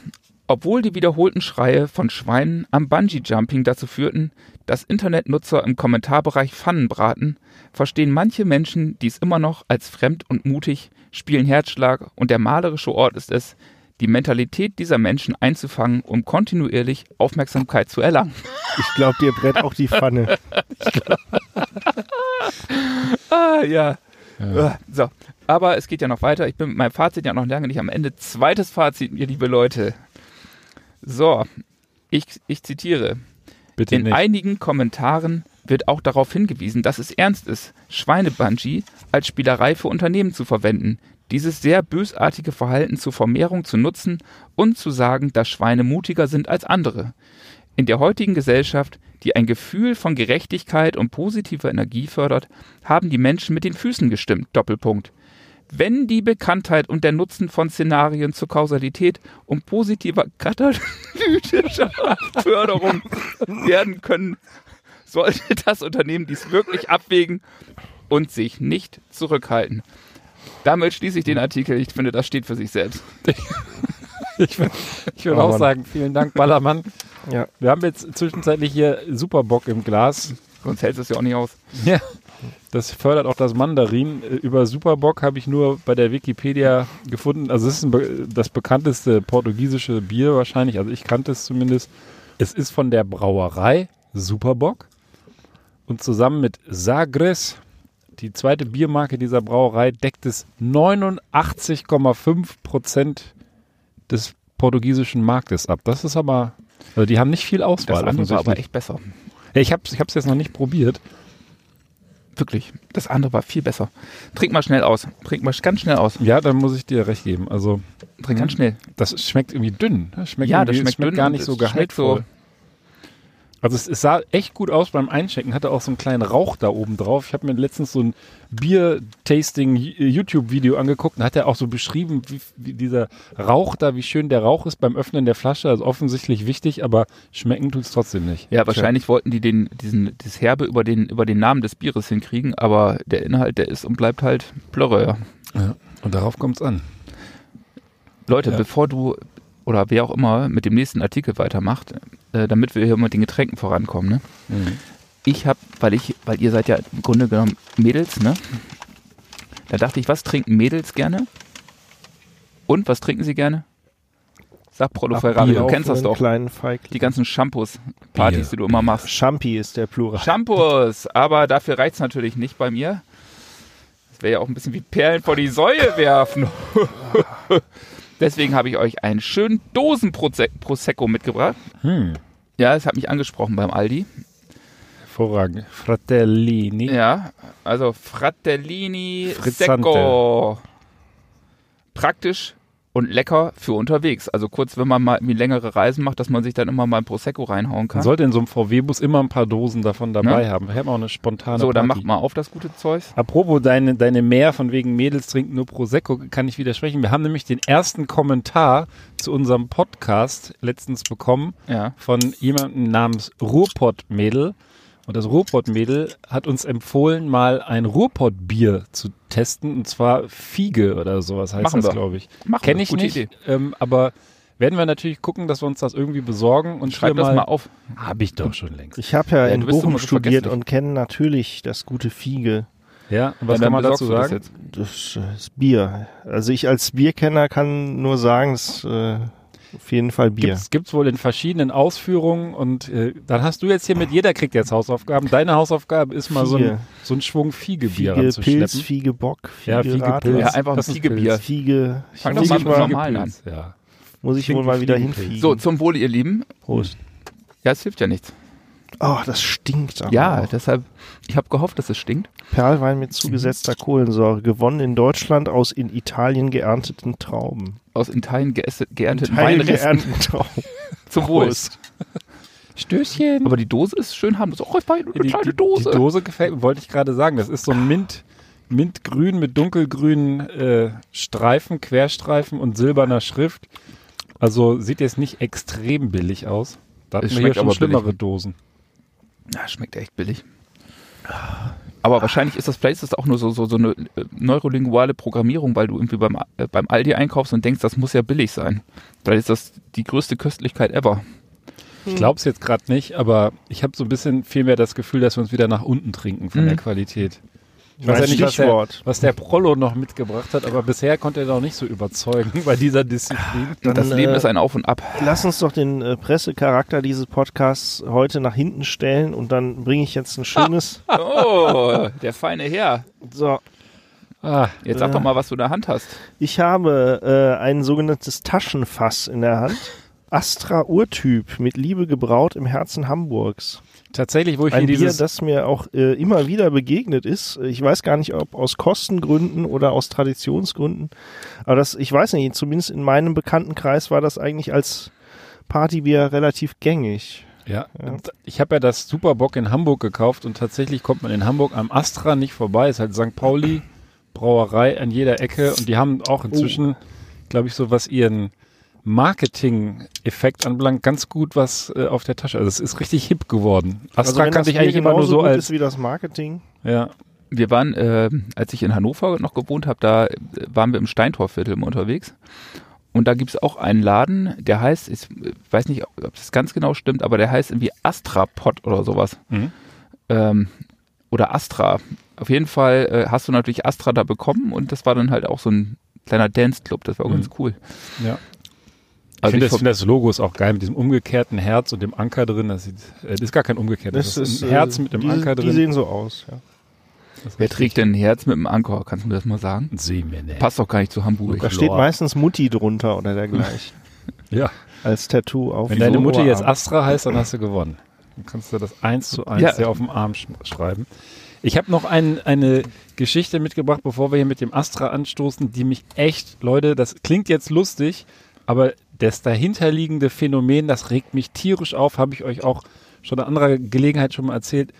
Obwohl die wiederholten Schreie von Schweinen am Bungee-Jumping dazu führten, dass Internetnutzer im Kommentarbereich Pfannen braten, verstehen manche Menschen dies immer noch als fremd und mutig, spielen Herzschlag und der malerische Ort ist es, die Mentalität dieser Menschen einzufangen, um kontinuierlich Aufmerksamkeit zu erlangen. Ich glaube, dir brät auch die Pfanne. [LAUGHS] ah, ja. ja. So, aber es geht ja noch weiter. Ich bin mit meinem Fazit ja noch lange nicht am Ende. Zweites Fazit, ihr liebe Leute. So, ich, ich zitiere. Bitte In nicht. einigen Kommentaren wird auch darauf hingewiesen, dass es ernst ist, Schweinebungee als Spielerei für Unternehmen zu verwenden, dieses sehr bösartige Verhalten zur Vermehrung zu nutzen und zu sagen, dass Schweine mutiger sind als andere. In der heutigen Gesellschaft, die ein Gefühl von Gerechtigkeit und positiver Energie fördert, haben die Menschen mit den Füßen gestimmt. Doppelpunkt. Wenn die Bekanntheit und der Nutzen von Szenarien zur Kausalität und positiver katalytischer [LAUGHS] Förderung werden können, sollte das Unternehmen dies wirklich abwägen und sich nicht zurückhalten. Damit schließe ich den Artikel. Ich finde, das steht für sich selbst. ich würde ich würd oh, auch sagen, vielen Dank, Ballermann. Ja. Wir haben jetzt zwischenzeitlich hier Superbock im Glas. Sonst hält es ja auch nicht aus. Ja. Das fördert auch das Mandarin. Über Superbock habe ich nur bei der Wikipedia gefunden. Also es ist das bekannteste portugiesische Bier wahrscheinlich. Also ich kannte es zumindest. Es ist von der Brauerei Superbock und zusammen mit Sagres die zweite Biermarke dieser Brauerei deckt es 89,5 Prozent des portugiesischen Marktes ab. Das ist aber, also die haben nicht viel Auswahl. Das andere war aber echt besser. Ja, ich habe es jetzt noch nicht probiert. Wirklich, das andere war viel besser. Trink mal schnell aus. Trink mal ganz schnell aus. Ja, dann muss ich dir recht geben. Also Trink ganz schnell. Das schmeckt irgendwie dünn. Das schmeckt ja, das schmeckt, schmeckt dünn gar nicht so gehaltvoll. So also es, es, sah echt gut aus beim Einchecken, hatte auch so einen kleinen Rauch da oben drauf. Ich habe mir letztens so ein Bier-Tasting-YouTube-Video angeguckt und hat er auch so beschrieben, wie, wie, dieser Rauch da, wie schön der Rauch ist beim Öffnen der Flasche. Also offensichtlich wichtig, aber schmecken tut es trotzdem nicht. Ja, wahrscheinlich wollten die den, diesen, das Herbe über den, über den Namen des Bieres hinkriegen, aber der Inhalt, der ist und bleibt halt Plörre, ja. ja und darauf kommt es an. Leute, ja. bevor du oder wer auch immer mit dem nächsten Artikel weitermacht, äh, damit wir hier mit den Getränken vorankommen. Ne? Mhm. Ich habe, weil ich, weil ihr seid ja im Grunde genommen Mädels, ne? Da dachte ich, was trinken Mädels gerne? Und was trinken sie gerne? Sag Prolo Ferrari, du kennst das doch. Die ganzen Shampoos, Partys, die du immer machst. Champi ist der Plural. Shampoos, aber dafür reicht es natürlich nicht bei mir. Das wäre ja auch ein bisschen wie Perlen vor die Säue werfen. [LAUGHS] Deswegen habe ich euch einen schönen Dosen Prosecco mitgebracht. Hm. Ja, es hat mich angesprochen beim Aldi. Hervorragend. Fratellini. Ja, also Fratellini Frizzante. Secco. Praktisch und lecker für unterwegs. Also kurz, wenn man mal irgendwie längere Reisen macht, dass man sich dann immer mal ein Prosecco reinhauen kann. Man sollte in so einem VW-Bus immer ein paar Dosen davon dabei ja. haben. Wir haben auch eine spontane So, dann macht mal auf das gute Zeug. Apropos deine, deine Mehr von wegen Mädels trinken nur Prosecco, kann ich widersprechen. Wir haben nämlich den ersten Kommentar zu unserem Podcast letztens bekommen ja. von jemandem namens Ruhrpott-Mädel. Und das Ruhrpott-Mädel hat uns empfohlen, mal ein Ruhrpott-Bier zu testen, und zwar Fiege oder sowas heißt Machen das, glaube ich. Kenne ich nicht, ähm, aber werden wir natürlich gucken, dass wir uns das irgendwie besorgen und schreib das mal, auf. Habe ich doch schon längst. Ich habe ja, ja in Bochum studiert und kenne natürlich das gute Fiege. Ja, und was ja, kann man dazu sagen? Das, das, das Bier. Also ich als Bierkenner kann nur sagen, es äh, auf jeden Fall Bier. Gibt es wohl in verschiedenen Ausführungen und äh, dann hast du jetzt hier mit jeder kriegt jetzt Hausaufgaben. Deine Hausaufgabe ist mal so ein, so ein Schwung Fiegebier Fiege Pilz, Fiege Bock, Fiege ja, Fiege Pilz. Ja, einfach ein Fiegebier. Fiege. Fang doch mal mit normalen an. Ja. Muss ich wohl mal wieder hinfliegen. So, zum Wohl, ihr Lieben. Prost. Ja, es hilft ja nichts. Oh, das stinkt aber Ja, auch. deshalb, ich habe gehofft, dass es stinkt. Perlwein mit zugesetzter Kohlensäure, gewonnen in Deutschland aus in Italien geernteten Trauben. Aus Italien geernteten Weinresten. Trauben. [LAUGHS] Zum Wohl. Stößchen. Aber die Dose ist schön harmlos. Oh, ich eine die, kleine Dose. Die Dose gefällt mir, wollte ich gerade sagen. Das ist so ein Mint, Mintgrün mit dunkelgrünen äh, Streifen, Querstreifen und silberner Schrift. Also sieht jetzt nicht extrem billig aus. Da hatten wir hier schon schlimmere billig. Dosen. Ja, schmeckt echt billig. Aber wahrscheinlich ist das, das auch nur so, so, so eine äh, neurolinguale Programmierung, weil du irgendwie beim, äh, beim Aldi einkaufst und denkst, das muss ja billig sein. Vielleicht ist das die größte Köstlichkeit ever. Ich glaube es jetzt gerade nicht, aber ich habe so ein bisschen vielmehr das Gefühl, dass wir uns wieder nach unten trinken von Mhm. der Qualität. Ich weiß ja nicht, was der, was der Prollo noch mitgebracht hat, aber bisher konnte er noch nicht so überzeugen bei dieser Disziplin. Dann, das Leben äh, ist ein Auf und Ab. Lass uns doch den äh, Pressecharakter dieses Podcasts heute nach hinten stellen und dann bringe ich jetzt ein schönes. [LAUGHS] Oh, der feine Herr. So, Ah, Jetzt sag Ja. doch mal, was du in der Hand hast. ich habe äh, ein sogenanntes Taschenfass in der Hand. Astra Urtyp mit Liebe gebraut im Herzen Hamburgs. Tatsächlich, wo ich Ein Bier, dieses das mir auch äh, immer wieder begegnet ist. Ich weiß gar nicht, ob aus Kostengründen oder aus Traditionsgründen. Aber das, ich weiß nicht, zumindest in meinem Bekanntenkreis war das eigentlich als Partybier relativ gängig. Ja, Ja. ich habe ja das Superbock in Hamburg gekauft und tatsächlich kommt man in Hamburg am Astra nicht vorbei. Ist halt St. Pauli Brauerei an jeder Ecke und die haben auch inzwischen, glaube ich, so was ihren Marketing-Effekt anbelangt, ganz gut was äh, auf der Tasche. Also es ist richtig hip geworden. Astra wenn kannte das ich eigentlich immer nur so gut als ist wie das Marketing. ja. Wir waren, äh, als ich in Hannover noch gewohnt habe, da äh, waren wir im Steintorviertel unterwegs. Und da gibt's auch einen Laden, der heißt, ich weiß nicht, ob das ganz genau stimmt, aber der heißt irgendwie Astra-Pot oder sowas. Mhm. Ähm, oder Astra. Auf jeden Fall äh, hast du natürlich Astra da bekommen und das war dann halt auch so ein kleiner Dance-Club. Das war auch Mhm. ganz cool. Ja. Ich Also finde ich das, find das Logo ist auch geil mit diesem umgekehrten Herz und dem Anker drin. Das, sieht, äh, das ist gar kein umgekehrtes. Das, ist ein äh, Herz mit dem die, Anker Die drin. sehen so aus. Ja. Das wer richtig- trägt denn ein Herz mit einem Anker? Kannst du mir das mal sagen? Sehen wir nicht. Passt doch gar nicht zu Hamburg. Da steht Lord. meistens Mutti drunter oder dergleichen. [LAUGHS] Ja. als Tattoo auf Wenn dem deine Mutter jetzt. Astra heißt, dann hast du gewonnen. Dann kannst du das eins zu eins Ja. dir auf dem Arm sch schreiben. Ich habe noch ein, eine Geschichte mitgebracht, bevor wir hier mit dem Astra anstoßen, die mich echt, Leute, das klingt jetzt lustig, aber das dahinterliegende Phänomen, das regt mich tierisch auf, habe ich euch auch schon an anderer Gelegenheit schon mal erzählt.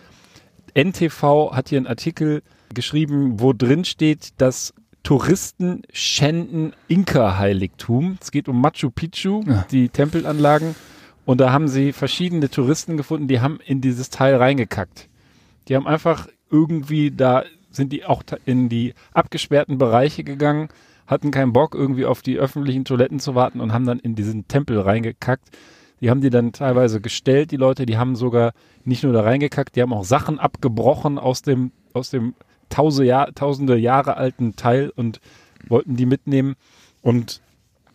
NTV hat hier einen Artikel geschrieben, wo drin steht, dass Touristen schänden Inka-Heiligtum. Es geht um Machu Picchu, Ja. die Tempelanlagen. Und da haben sie verschiedene Touristen gefunden, die haben in dieses Teil reingekackt. Die haben einfach irgendwie, da sind die auch in die abgesperrten Bereiche gegangen, hatten keinen Bock, irgendwie auf die öffentlichen Toiletten zu warten und haben dann in diesen Tempel reingekackt. Die haben die dann teilweise gestellt, die Leute, die haben sogar nicht nur da reingekackt, die haben auch Sachen abgebrochen aus dem, aus dem tausende, Jahr, tausende Jahre alten Teil und wollten die mitnehmen. Und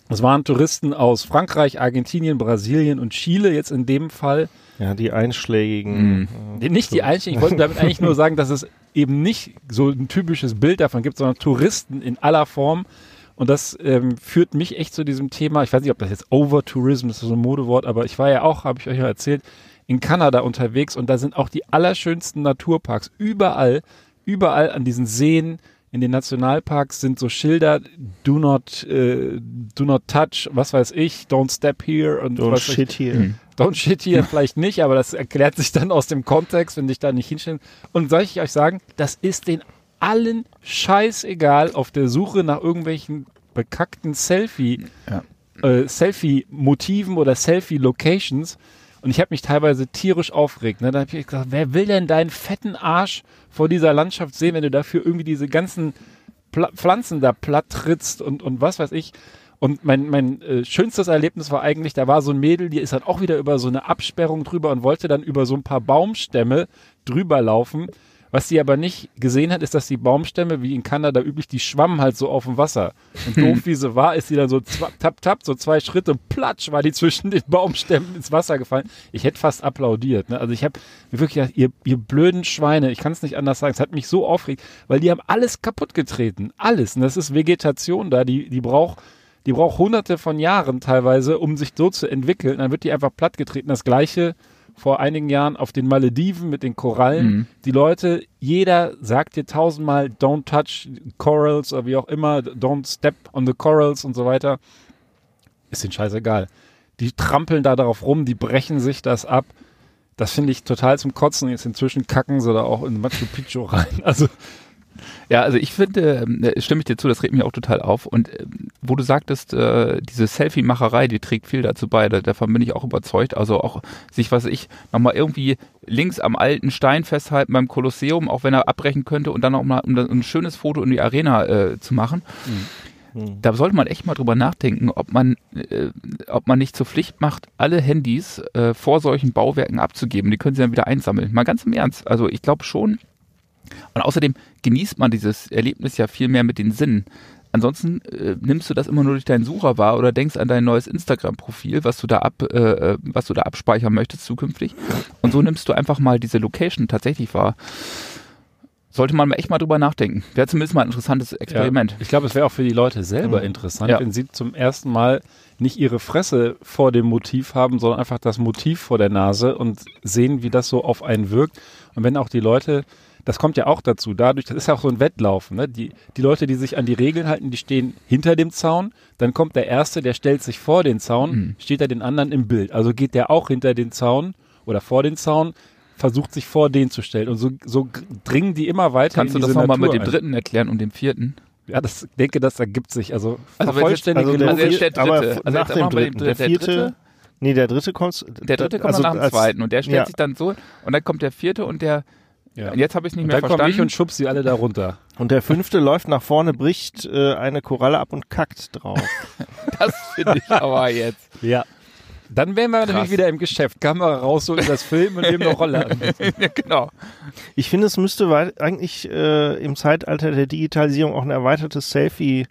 es waren Touristen aus Frankreich, Argentinien, Brasilien und Chile jetzt in dem Fall. Ja, die einschlägigen. Mhm. äh, Nicht die Einstellung, ich wollte damit eigentlich nur sagen, dass es eben nicht so ein typisches Bild davon gibt, sondern Touristen in aller Form. Und das ähm, führt mich echt zu diesem Thema. Ich weiß nicht, ob das jetzt Over-Tourism ist, so ein Modewort, aber ich war ja auch, habe ich euch ja erzählt, in Kanada unterwegs und da sind auch die allerschönsten Naturparks. Überall, überall an diesen Seen, in den Nationalparks sind so Schilder, do not, äh, do not touch, was weiß ich, don't step here und Don't ich. shit here. Mhm. Don't shit hier vielleicht nicht, aber das erklärt sich dann aus dem Kontext, wenn dich da nicht hinstellen. Und soll ich euch sagen, das ist den allen scheißegal auf der Suche nach irgendwelchen bekackten Selfie, Ja. äh, Selfie-Motiven oder Selfie-Locations. Und ich habe mich teilweise tierisch aufgeregt. Ne? Da habe ich gesagt, wer will denn deinen fetten Arsch vor dieser Landschaft sehen, wenn du dafür irgendwie diese ganzen Pla Pflanzen da platt trittst und, und was weiß ich. Und mein, mein äh, schönstes Erlebnis war eigentlich, da war so ein Mädel, die ist dann auch wieder über so eine Absperrung drüber und wollte dann über so ein paar Baumstämme drüber laufen. Was sie aber nicht gesehen hat, ist, dass die Baumstämme, wie in Kanada üblich, die schwammen halt so auf dem Wasser. Und [LAUGHS] doof wie sie war, ist sie dann so tap, tap, so zwei Schritte, platsch, war die zwischen den Baumstämmen ins Wasser gefallen. Ich hätte fast applaudiert. Ne? Also ich habe mir wirklich gedacht, ihr, ihr blöden Schweine, ich kann es nicht anders sagen, es hat mich so aufgeregt, weil die haben alles kaputt getreten. Alles. Und das ist Vegetation da, die, die braucht die braucht hunderte von Jahren teilweise, um sich so zu entwickeln. Dann wird die einfach plattgetreten. Das gleiche vor einigen Jahren auf den Malediven mit den Korallen. Mhm. Die Leute, jeder sagt dir tausendmal, don't touch corals oder wie auch immer, don't step on the corals und so weiter. Ist den scheißegal. Die trampeln da darauf rum, die brechen sich das ab. Das finde ich total zum Kotzen. Jetzt inzwischen kacken sie da auch in Machu Picchu rein. [LAUGHS] Also Ja, also ich finde, äh, stimme ich dir zu, das regt mich auch total auf. Und äh, wo du sagtest, äh, diese Selfie-Macherei, die trägt viel dazu bei, davon bin ich auch überzeugt. Also auch sich, was ich, nochmal irgendwie links am alten Stein festhalten beim Kolosseum, auch wenn er abbrechen könnte und dann auch mal um ein schönes Foto in die Arena äh, zu machen. Mhm. Hm. Da sollte man echt mal drüber nachdenken, ob man, äh, ob man nicht zur Pflicht macht, alle Handys äh, vor solchen Bauwerken abzugeben. Die können sie dann wieder einsammeln. Mal ganz im Ernst. Also ich glaube schon. Und außerdem genießt man dieses Erlebnis ja viel mehr mit den Sinnen. Ansonsten äh, nimmst du das immer nur durch deinen Sucher wahr oder denkst an dein neues Instagram-Profil, was du da ab, äh, äh was du da abspeichern möchtest zukünftig. Und so nimmst du einfach mal diese Location tatsächlich wahr sollte man echt mal drüber nachdenken. Wäre zumindest mal ein interessantes Experiment. Ja, ich glaube, es wäre auch für die Leute selber mhm. interessant, ja. wenn sie zum ersten Mal nicht ihre Fresse vor dem Motiv haben, sondern einfach das Motiv vor der Nase und sehen, wie das so auf einen wirkt. Und wenn auch die Leute, das kommt ja auch dazu, dadurch, das ist ja auch so ein Wettlaufen, ne? die, die Leute, die sich an die Regeln halten, die stehen hinter dem Zaun, dann kommt der Erste, der stellt sich vor den Zaun, mhm. steht er den anderen im Bild. Also geht der auch hinter den Zaun oder vor den Zaun, versucht sich vor den zu stellen. Und so, so dringen die immer weiter Kannst in du das nochmal mit dem dritten erklären und dem vierten? Ja, das denke, das ergibt sich. Also, also vervollständige also der, also der, aber also nach dem dritten, der, der vierte, dritte, nee, der dritte kommt, der dritte kommt also nach dem zweiten und der stellt ja. sich dann so und dann kommt der vierte und der ja. Jetzt habe ich nicht mehr dann verstanden. Dann ich und schub sie alle da runter. Und der fünfte läuft nach vorne, bricht äh, eine Koralle ab und kackt drauf. [LAUGHS] das finde ich aber jetzt. Ja. Dann wären wir Krass. natürlich wieder im Geschäft. Kamera raus, so in das Film und nehmen noch Rolle an. [LAUGHS] ja, genau. Ich finde, es müsste eigentlich äh, im Zeitalter der Digitalisierung auch ein erweitertes Selfie äh,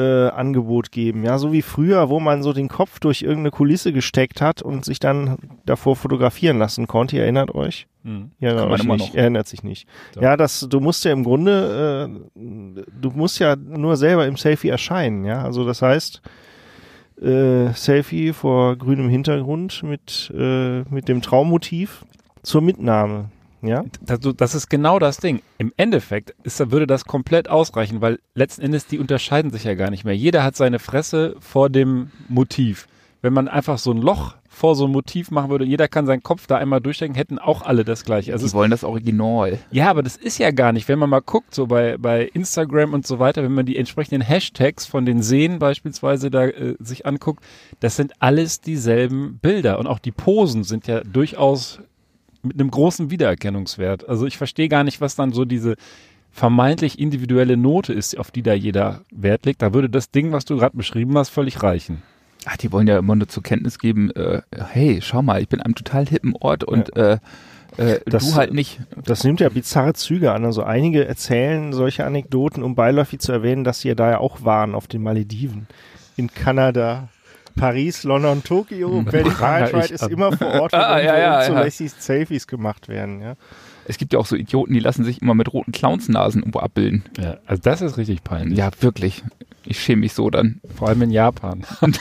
Angebot geben. Ja, so wie früher, wo man so den Kopf durch irgendeine Kulisse gesteckt hat und sich dann davor fotografieren lassen konnte. Ihr erinnert euch? Hm. Ja, Kann man immer nicht. Noch. erinnert sich nicht. Doch. Ja, das, du musst ja im Grunde, äh, du musst ja nur selber im Selfie erscheinen. Ja, also das heißt, äh, Selfie vor grünem Hintergrund mit, äh, mit dem Traummotiv zur Mitnahme. Ja? Das, das, ist genau das Ding. Im Endeffekt ist, würde das komplett ausreichen, weil letzten Endes die unterscheiden sich ja gar nicht mehr. Jeder hat seine Fresse vor dem Motiv. Wenn man einfach so ein Loch vor so ein Motiv machen würde, jeder kann seinen Kopf da einmal durchstecken, hätten auch alle das gleiche. Also die wollen das Original. Ja, aber das ist ja gar nicht, wenn man mal guckt, so bei, bei Instagram und so weiter, wenn man die entsprechenden Hashtags von den Seen beispielsweise da äh, sich anguckt, das sind alles dieselben Bilder und auch die Posen sind ja durchaus mit einem großen Wiedererkennungswert. Also ich verstehe gar nicht, was dann so diese vermeintlich individuelle Note ist, auf die da jeder Wert legt. Da würde das Ding, was du gerade beschrieben hast, völlig reichen. Ach, die wollen ja immer nur zur Kenntnis geben, äh, hey, schau mal, ich bin am total hippen Ort und ja. äh, äh, das, du halt nicht. Das nimmt ja bizarre Züge an. Also einige erzählen solche Anekdoten, um beiläufig zu erwähnen, dass sie ja da ja auch waren auf den Malediven, in Kanada. Paris, London, Tokio, Berlin, Braunschweig ist immer vor Ort, [LAUGHS] wo ah, ja, ja, unzulässig ja. Selfies gemacht werden. Ja. Es gibt ja auch so Idioten, die lassen sich immer mit roten Clownsnasen irgendwo abbilden. Ja, also das ist richtig peinlich. Ja, wirklich. Ich schäme mich so dann. Vor allem in Japan. [LAUGHS]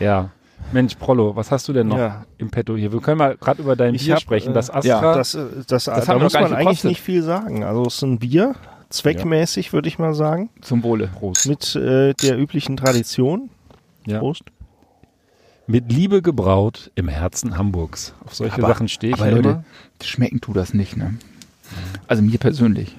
ja. Mensch, Prollo, was hast du denn noch ja. im Petto hier? Wir können mal gerade über dein ich Bier hab, sprechen. Das äh, Astra. Ja, das, äh, das, das da muss man eigentlich nicht viel sagen. Also es ist ein Bier, zweckmäßig ja. würde ich mal sagen. Zum Wohle. Prost. Mit äh, der üblichen Tradition. Ja. Prost. Mit Liebe gebraut im Herzen Hamburgs. Auf solche aber, Sachen stehe ich aber ja Leute, immer. Schmecken tut das nicht, ne? Also mir persönlich.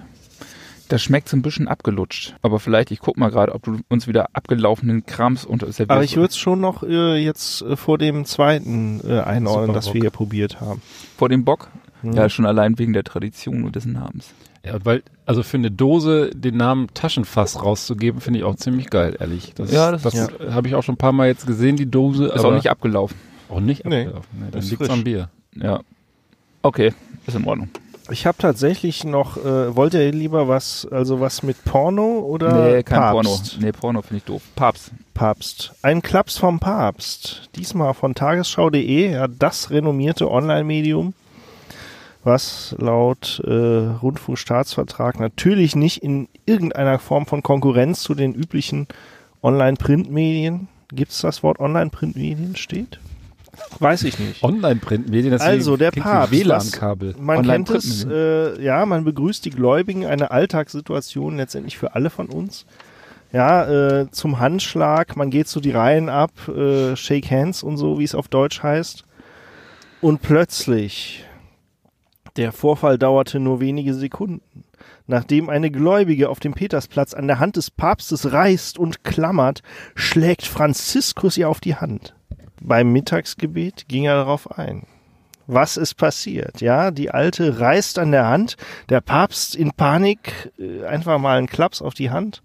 Das schmeckt so ein bisschen abgelutscht. Aber vielleicht, ich guck mal gerade, ob du uns wieder abgelaufenen Krams unter servierst. Aber ich würde es schon noch äh, jetzt äh, vor dem zweiten äh, einordnen, das wir hier probiert haben. Vor dem Bock? Hm. Ja, schon allein wegen der Tradition und des Namens. Ja, weil, also für eine Dose den Namen Taschenfass rauszugeben, finde ich auch ziemlich geil, ehrlich. Das, ja, das, das ja. habe ich auch schon ein paar Mal jetzt gesehen, die Dose. Ist auch nicht abgelaufen. Auch nicht nee. abgelaufen. Nee, dann liegt am Bier. Ja. Okay, ist in Ordnung. Ich habe tatsächlich noch, äh, wollt ihr lieber was, also was mit Porno oder Nee, kein Papst? Porno. Nee, Porno finde ich doof. Papst. Papst. Ein Klaps vom Papst. Diesmal von tagesschau.de, ja, das renommierte Online-Medium, was laut äh, Rundfunkstaatsvertrag natürlich nicht in irgendeiner Form von Konkurrenz zu den üblichen Online-Printmedien, gibt es das Wort Online-Printmedien steht? Weiß ich nicht. Online-Printmedien, das Also der Papst. WLAN-Kabel. Man kennt es, äh, ja, man begrüßt die Gläubigen, eine Alltagssituation letztendlich für alle von uns. Ja, äh, zum Handschlag, man geht so die Reihen ab, äh, Shake Hands und so, wie es auf Deutsch heißt. Und plötzlich Der Vorfall dauerte nur wenige Sekunden. Nachdem eine Gläubige auf dem Petersplatz an der Hand des Papstes reißt und klammert, schlägt Franziskus ihr auf die Hand. Beim Mittagsgebet ging er darauf ein. Was ist passiert? Ja, die Alte reißt an der Hand, der Papst in Panik äh, einfach mal einen Klaps auf die Hand.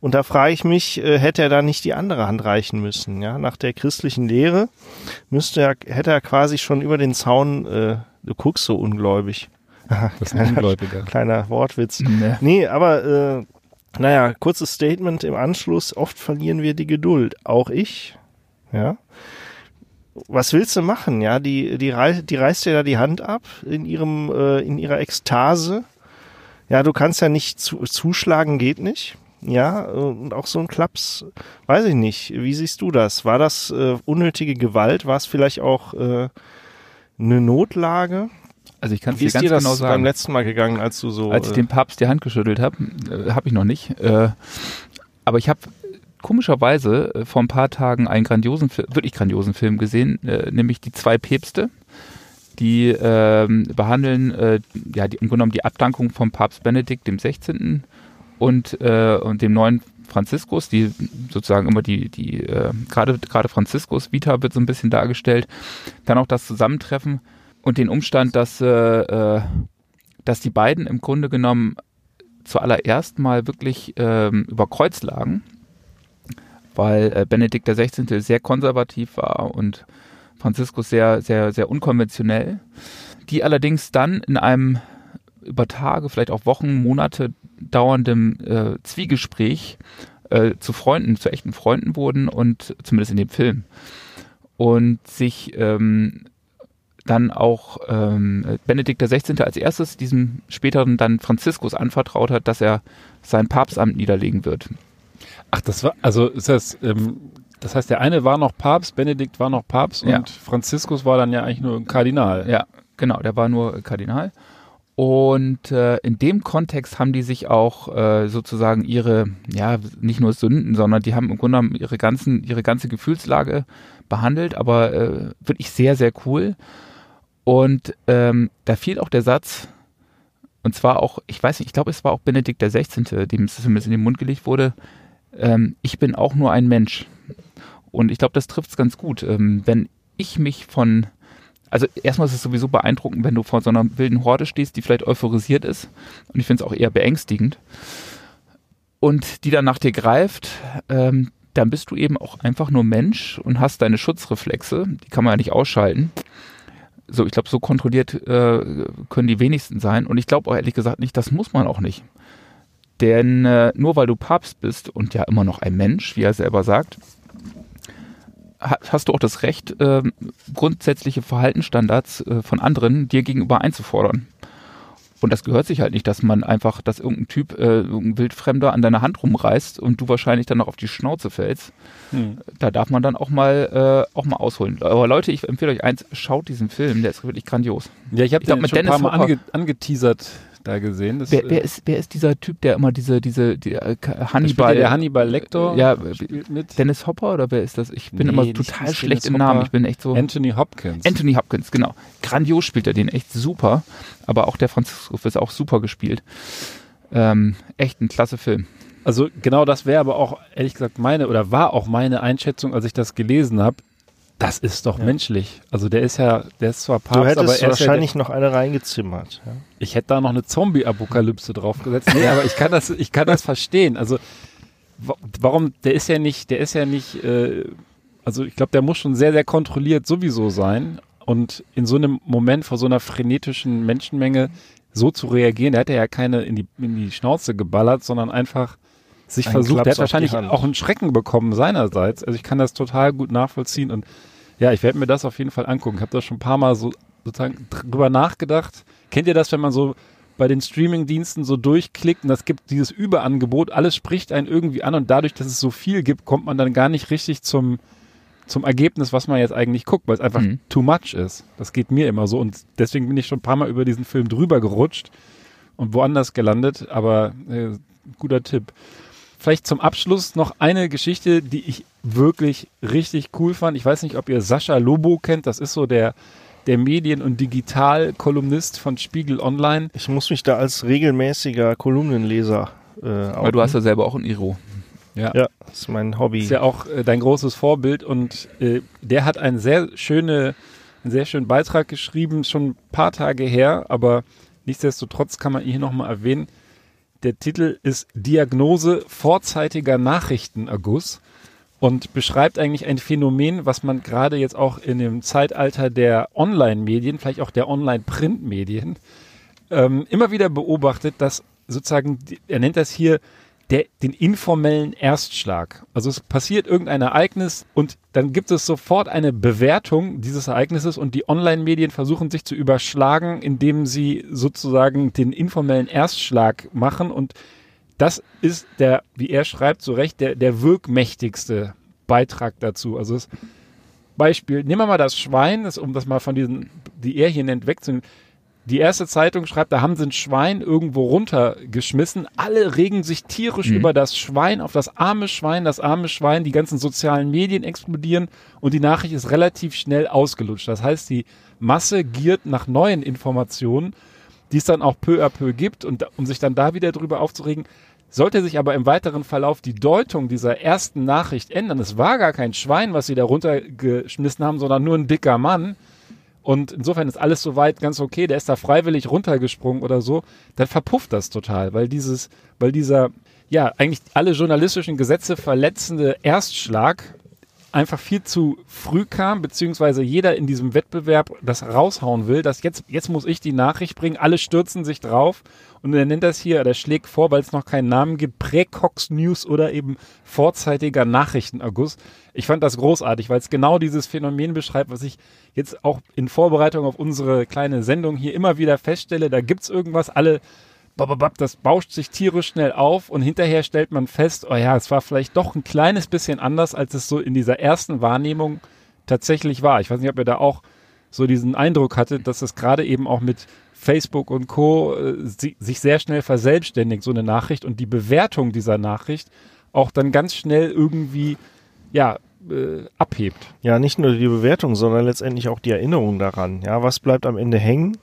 Und da frage ich mich, äh, hätte er da nicht die andere Hand reichen müssen? Ja, nach der christlichen Lehre müsste er, hätte er quasi schon über den Zaun, äh, du guckst so ungläubig. Das ist ein Ungläubiger. Kleiner Wortwitz. Nee, nee aber äh, naja, kurzes Statement im Anschluss. Oft verlieren wir die Geduld. Auch ich. Ja. Was willst du machen? Ja, die, die, rei die reißt dir da die Hand ab in ihrem, äh, in ihrer Ekstase. Ja, du kannst ja nicht zu, zuschlagen, geht nicht. Ja, und auch so ein Klaps, weiß ich nicht. Wie siehst du das? War das äh, unnötige Gewalt? War es vielleicht auch äh, eine Notlage? Also ich kann es dir ganz dir das genau sagen. beim letzten Mal gegangen, als du so. Als ich äh, dem Papst die Hand geschüttelt habe, äh, habe ich noch nicht. Äh, aber ich habe komischerweise äh, vor ein paar Tagen einen grandiosen, wirklich grandiosen Film gesehen, äh, nämlich die zwei Päpste. Die ähm, behandeln äh, ja die, im Grunde genommen die Abdankung vom Papst Benedikt dem 16. und äh, und dem neuen Franziskus, die sozusagen immer die die äh, gerade gerade Franziskus Vita wird so ein bisschen dargestellt, dann auch das Zusammentreffen und den Umstand, dass äh, äh, dass die beiden im Grunde genommen zuallererst mal wirklich ähm, über Kreuz lagen, weil äh, Benedikt XVI. sehr konservativ war und Franziskus sehr, sehr, sehr unkonventionell. Die allerdings dann in einem über Tage, vielleicht auch Wochen, Monate dauerndem äh, Zwiegespräch äh, zu Freunden, zu echten Freunden wurden und zumindest in dem Film. Und sich ähm, dann auch ähm, Benedikt XVI. als erstes diesem späteren dann Franziskus anvertraut hat, dass er sein Papstamt niederlegen wird. Ach, das war, also ist das, ähm, das heißt, der eine war noch Papst, Benedikt war noch Papst Ja. und Franziskus war dann ja eigentlich nur ein Kardinal. Ja, genau, der war nur Kardinal. Und äh, in dem Kontext haben die sich auch äh, sozusagen ihre, ja, nicht nur Sünden, sondern die haben im Grunde genommen ihre ganzen, ihre ganze Gefühlslage behandelt, aber äh, wirklich sehr, sehr cool. Und ähm, da fiel auch der Satz, und zwar auch, ich weiß nicht, ich glaube, es war auch Benedikt der 16., dem es zumindest in den Mund gelegt wurde, ähm, ich bin auch nur ein Mensch. Und ich glaube, das trifft es ganz gut. Ähm, wenn ich mich von also erstmal ist es sowieso beeindruckend, wenn du vor so einer wilden Horde stehst, die vielleicht euphorisiert ist. Und ich finde es auch eher beängstigend. Und die dann nach dir greift, ähm, dann bist du eben auch einfach nur Mensch und hast deine Schutzreflexe. Die kann man ja nicht ausschalten. So, ich glaube, so kontrolliert äh, können die wenigsten sein. Und ich glaube auch ehrlich gesagt nicht, das muss man auch nicht. Denn äh, nur weil du Papst bist und ja immer noch ein Mensch, wie er selber sagt, hast du auch das Recht, ähm, grundsätzliche Verhaltensstandards äh, von anderen dir gegenüber einzufordern. Und das gehört sich halt nicht, dass man einfach, dass irgendein Typ, äh, irgendein Wildfremder an deiner Hand rumreißt und du wahrscheinlich dann noch auf die Schnauze fällst. Hm. Da darf man dann auch mal, äh, auch mal ausholen. Aber Leute, ich empfehle euch eins, schaut diesen Film, der ist wirklich grandios. Ja, ich habe glaub, den mit schon ein paar Dennis Mal ange angeteasert da gesehen. Das, Wer, äh, wer, ist, wer ist dieser Typ, der immer diese, diese, die, äh, Hannibal, ja der Hannibal Lecter Ja, spielt mit. Dennis Hopper oder wer ist das? Ich bin Nee, immer total schlecht Dennis im Namen. Hopper. Ich bin echt so. Anthony Hopkins. Anthony Hopkins, genau. Grandios spielt er den, echt super. Aber auch der Franziskus ist auch super gespielt. Ähm, echt ein klasse Film. Also genau das wäre aber auch, ehrlich gesagt, meine oder war auch meine Einschätzung, als ich das gelesen habe. Das ist doch Ja. menschlich. Also der ist ja, der ist zwar Du Papst, aber hättest er ist ja wahrscheinlich noch eine reingezimmert. Ja. ich hätte da noch eine Zombie-Apokalypse draufgesetzt. Nee, aber ich kann das, ich kann das verstehen. Also wa- warum, der ist ja nicht, der ist ja nicht, äh, also ich glaube, der muss schon sehr, sehr kontrolliert sowieso sein. Und in so einem Moment vor so einer frenetischen Menschenmenge so zu reagieren, der hat ja keine in die, in die Schnauze geballert, sondern einfach sich Ein versucht, Klaps der hat wahrscheinlich auch einen Schrecken bekommen seinerseits. Also ich kann das total gut nachvollziehen und ja, ich werde mir das auf jeden Fall angucken. Ich habe da schon ein paar Mal so sozusagen drüber nachgedacht. Kennt ihr das, wenn man so bei den Streaming-Diensten so durchklickt und das gibt dieses Überangebot, alles spricht einen irgendwie an und dadurch, dass es so viel gibt, kommt man dann gar nicht richtig zum, zum Ergebnis, was man jetzt eigentlich guckt, weil es einfach Mhm. too much ist. Das geht mir immer so und deswegen bin ich schon ein paar Mal über diesen Film drüber gerutscht und woanders gelandet, aber äh, guter Tipp. Vielleicht zum Abschluss noch eine Geschichte, die ich wirklich richtig cool fand. Ich weiß nicht, ob ihr Sascha Lobo kennt. Das ist so der, der Medien- und Digital-Kolumnist von Spiegel Online. Ich muss mich da als regelmäßiger Kolumnenleser äh, Aber du hast ja selber auch ein Iro. Ja. ja, das ist mein Hobby. Ist ja auch äh, dein großes Vorbild und äh, der hat einen sehr schöne, einen sehr schönen Beitrag geschrieben, schon ein paar Tage her, aber nichtsdestotrotz kann man ihn hier nochmal erwähnen. Der Titel ist Diagnose vorzeitiger Nachrichtenerguss und beschreibt eigentlich ein Phänomen, was man gerade jetzt auch in dem Zeitalter der Online-Medien, vielleicht auch der Online-Print-Medien, ähm, immer wieder beobachtet, dass sozusagen, er nennt das hier der, den informellen Erstschlag. Also es passiert irgendein Ereignis und dann gibt es sofort eine Bewertung dieses Ereignisses und die Online-Medien versuchen sich zu überschlagen, indem sie sozusagen den informellen Erstschlag machen und das ist der, wie er schreibt, zu Recht, der, der wirkmächtigste Beitrag dazu. Also das Beispiel, nehmen wir mal das Schwein, das, um das mal von diesen, die er hier nennt, wegzunehmen. Die erste Zeitung schreibt, da haben sie ein Schwein irgendwo runtergeschmissen. Alle regen sich tierisch mhm. über das Schwein, auf das arme Schwein, das arme Schwein. Die ganzen sozialen Medien explodieren und die Nachricht ist relativ schnell ausgelutscht. Das heißt, die Masse giert nach neuen Informationen, die es dann auch peu à peu gibt und um sich dann da wieder drüber aufzuregen, sollte sich aber im weiteren Verlauf die Deutung dieser ersten Nachricht ändern, es war gar kein Schwein, was sie da runtergeschmissen haben, sondern nur ein dicker Mann, und insofern ist alles soweit ganz okay, der ist da freiwillig runtergesprungen oder so, dann verpufft das total, weil dieses, weil dieser, ja, eigentlich alle journalistischen Gesetze verletzende Erstschlag einfach viel zu früh kam, beziehungsweise jeder in diesem Wettbewerb das raushauen will, dass jetzt, jetzt muss ich die Nachricht bringen, alle stürzen sich drauf und er nennt das hier, der schlägt vor, weil es noch keinen Namen gibt, Präcox News oder eben vorzeitiger Nachrichtenerguss. Ich fand das großartig, weil es genau dieses Phänomen beschreibt, was ich jetzt auch in Vorbereitung auf unsere kleine Sendung hier immer wieder feststelle. Da gibt's irgendwas, alle das bauscht sich tierisch schnell auf und hinterher stellt man fest, oh ja, es war vielleicht doch ein kleines bisschen anders, als es so in dieser ersten Wahrnehmung tatsächlich war. Ich weiß nicht, ob ihr da auch so diesen Eindruck hattet, dass es gerade eben auch mit Facebook und Co. Äh, sich sehr schnell verselbstständigt, so eine Nachricht und die Bewertung dieser Nachricht auch dann ganz schnell irgendwie, ja, äh, abhebt. Ja, nicht nur die Bewertung, sondern letztendlich auch die Erinnerung daran. Ja, was bleibt am Ende hängen?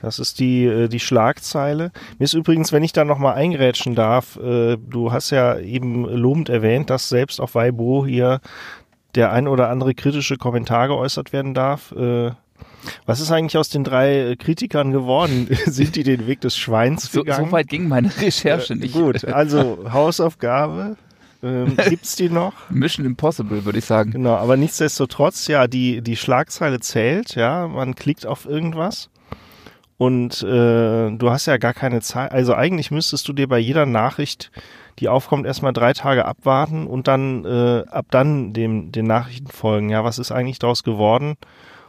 Das ist die, äh, die Schlagzeile. Mir ist übrigens, wenn ich da nochmal eingrätschen darf, äh, du hast ja eben lobend erwähnt, dass selbst auf Weibo hier der ein oder andere kritische Kommentar geäußert werden darf. Äh, was ist eigentlich aus den drei Kritikern geworden? [LAUGHS] Sind die den Weg des Schweins gegangen? So, so weit ging meine [LAUGHS] Recherche nicht. Gut, also Hausaufgabe. Ähm, [LAUGHS] gibt's die noch? Mission Impossible, würde ich sagen. Genau, aber nichtsdestotrotz, ja, die, die Schlagzeile zählt, ja, man klickt auf irgendwas und äh, du hast ja gar keine Zeit. Also eigentlich müsstest du dir bei jeder Nachricht, die aufkommt, erstmal drei Tage abwarten und dann äh, ab dann dem den Nachrichten folgen. Ja, was ist eigentlich daraus geworden?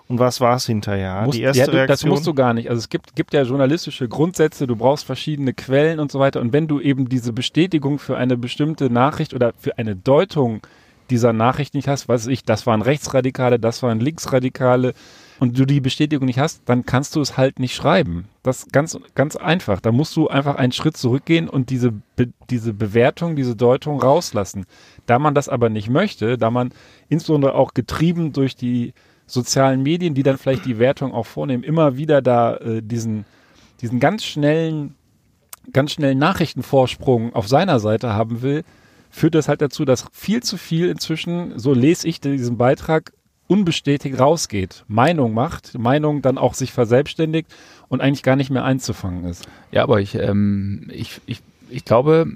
Und was war es hinterher? Musst, die erste ja, du, Reaktion? Das musst du gar nicht. Also es gibt, gibt ja journalistische Grundsätze, du brauchst verschiedene Quellen und so weiter. Und wenn du eben diese Bestätigung für eine bestimmte Nachricht oder für eine Deutung dieser Nachricht nicht hast, weiß ich, das waren Rechtsradikale, das waren Linksradikale, und du die Bestätigung nicht hast, dann kannst du es halt nicht schreiben. Das ist ganz, ganz einfach. Da musst du einfach einen Schritt zurückgehen und diese, Be diese Bewertung, diese Deutung rauslassen. Da man das aber nicht möchte, da man insbesondere auch getrieben durch die sozialen Medien, die dann vielleicht die Wertung auch vornehmen, immer wieder da äh, diesen, diesen ganz schnellen, ganz schnellen Nachrichtenvorsprung auf seiner Seite haben will, führt das halt dazu, dass viel zu viel inzwischen, so lese ich diesen Beitrag, unbestätigt rausgeht, Meinung macht, Meinung dann auch sich verselbstständigt und eigentlich gar nicht mehr einzufangen ist. Ja, aber ich, ähm, ich, ich, ich glaube,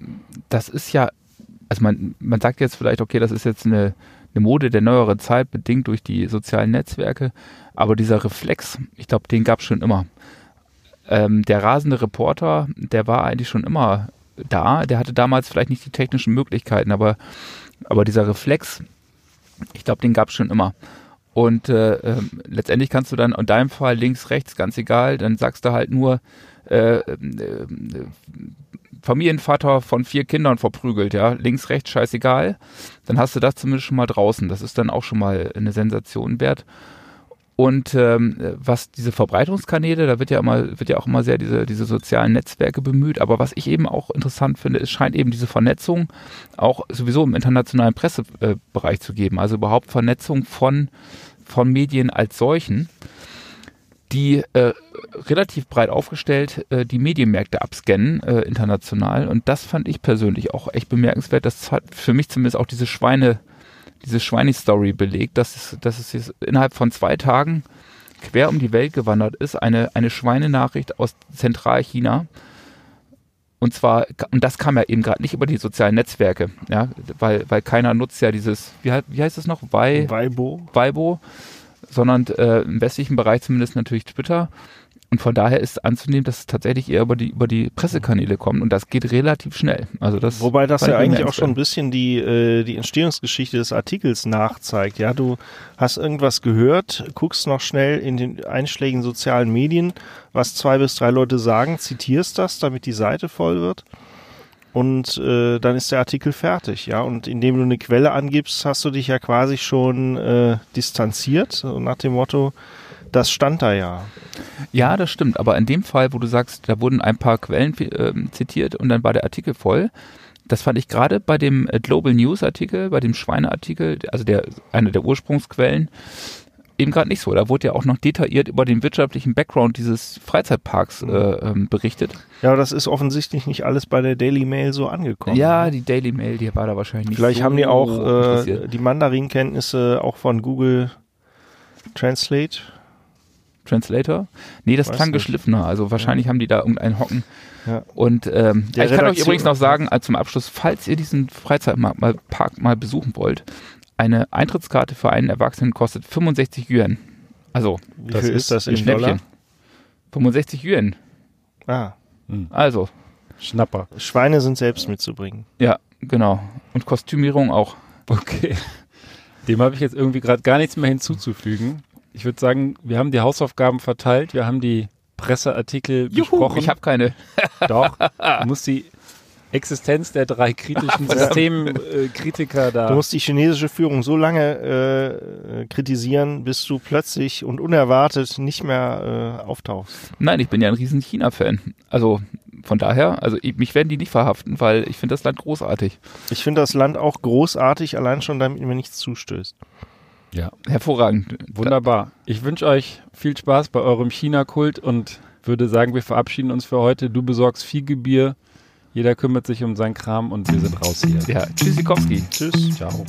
das ist ja, also man, man sagt jetzt vielleicht, okay, das ist jetzt eine, eine Mode der neueren Zeit, bedingt durch die sozialen Netzwerke. Aber dieser Reflex, ich glaube, den gab es schon immer. Ähm, der rasende Reporter, der war eigentlich schon immer da. Der hatte damals vielleicht nicht die technischen Möglichkeiten, aber, aber dieser Reflex, ich glaube, den gab es schon immer. Und äh, äh, letztendlich kannst du dann in deinem Fall links, rechts, ganz egal, dann sagst du halt nur, äh, äh, Familienvater von vier Kindern verprügelt, ja, links, rechts, scheißegal, dann hast du das zumindest schon mal draußen. Das ist dann auch schon mal eine Sensation wert. Und ähm, was diese Verbreitungskanäle, da wird ja immer, wird ja auch immer sehr diese, diese sozialen Netzwerke bemüht. Aber was ich eben auch interessant finde, es scheint eben diese Vernetzung auch sowieso im internationalen Pressebereich zu geben. Also überhaupt Vernetzung von, von Medien als solchen. die äh, relativ breit aufgestellt äh, die Medienmärkte abscannen äh, international. Und das fand ich persönlich auch echt bemerkenswert. Das hat für mich zumindest auch diese Schweine, diese Schweine-Story belegt, dass es, dass es jetzt innerhalb von zwei Tagen quer um die Welt gewandert ist, eine, eine Schweinenachricht aus Zentralchina. Und zwar, und das kam ja eben gerade nicht über die sozialen Netzwerke, ja, weil, weil keiner nutzt ja dieses, wie, wie heißt es noch? Weibo. Weibo sondern äh, im westlichen Bereich zumindest natürlich Twitter. Und von daher ist anzunehmen, dass es tatsächlich eher über die, über die Pressekanäle kommt. Und das geht relativ schnell. Also das Wobei das ja eigentlich auch schon ein bisschen die, äh, die Entstehungsgeschichte des Artikels nachzeigt. Ja, du hast irgendwas gehört, guckst noch schnell in den einschlägigen sozialen Medien, was zwei bis drei Leute sagen, zitierst das, damit die Seite voll wird. Und äh, dann ist der Artikel fertig, ja. Und indem du eine Quelle angibst, hast du dich ja quasi schon äh, distanziert, so nach dem Motto, das stand da ja. Ja, das stimmt. Aber in dem Fall, wo du sagst, da wurden ein paar Quellen äh, zitiert und dann war der Artikel voll, das fand ich gerade bei dem äh, Global News Artikel, bei dem Schweineartikel, also der einer der Ursprungsquellen, eben gerade nicht so. Da wurde ja auch noch detailliert über den wirtschaftlichen Background dieses Freizeitparks äh, ähm, berichtet. Ja, das ist offensichtlich nicht alles bei der Daily Mail so angekommen. Ja, die Daily Mail, die war da wahrscheinlich nicht Vielleicht so haben die auch äh, die Mandarin-Kenntnisse auch von Google Translate. Translator? Nee, das Weiß klang nicht. geschliffener. Also wahrscheinlich ja. haben die da irgendeinen Hocken. Ja. Und ähm, ich kann euch übrigens noch sagen, also zum Abschluss, falls ihr diesen Freizeitpark mal, mal besuchen wollt, eine Eintrittskarte für einen Erwachsenen kostet 65 Yuan. Also, wie das viel ist, das in Schnäppchen. Dollar? 65 Yuan. Ah. Hm. Also. Schnapper. Schweine sind selbst mitzubringen. Ja, genau. Und Kostümierung auch. Okay. Dem habe ich jetzt irgendwie gerade gar nichts mehr hinzuzufügen. Ich würde sagen, wir haben die Hausaufgaben verteilt, wir haben die Presseartikel Juhu, besprochen. Ich habe keine. [LAUGHS] Doch, du musst die Existenz der drei kritischen [LAUGHS] Systemkritiker äh, da. Du musst die chinesische Führung so lange äh, kritisieren, bis du plötzlich und unerwartet nicht mehr äh, auftauchst. Nein, ich bin ja ein riesen China-Fan. Also von daher, also ich, mich werden die nicht verhaften, weil ich finde das Land großartig. Ich finde das Land auch großartig, allein schon damit mir nichts zustößt. Ja. Hervorragend. Wunderbar. Ich wünsche euch viel Spaß bei eurem China-Kult und würde sagen, wir verabschieden uns für heute. Du besorgst Fiegebier. Jeder kümmert sich um seinen Kram und wir sind raus hier. Ja, Tschüssikowski. Tschüss. Ciao.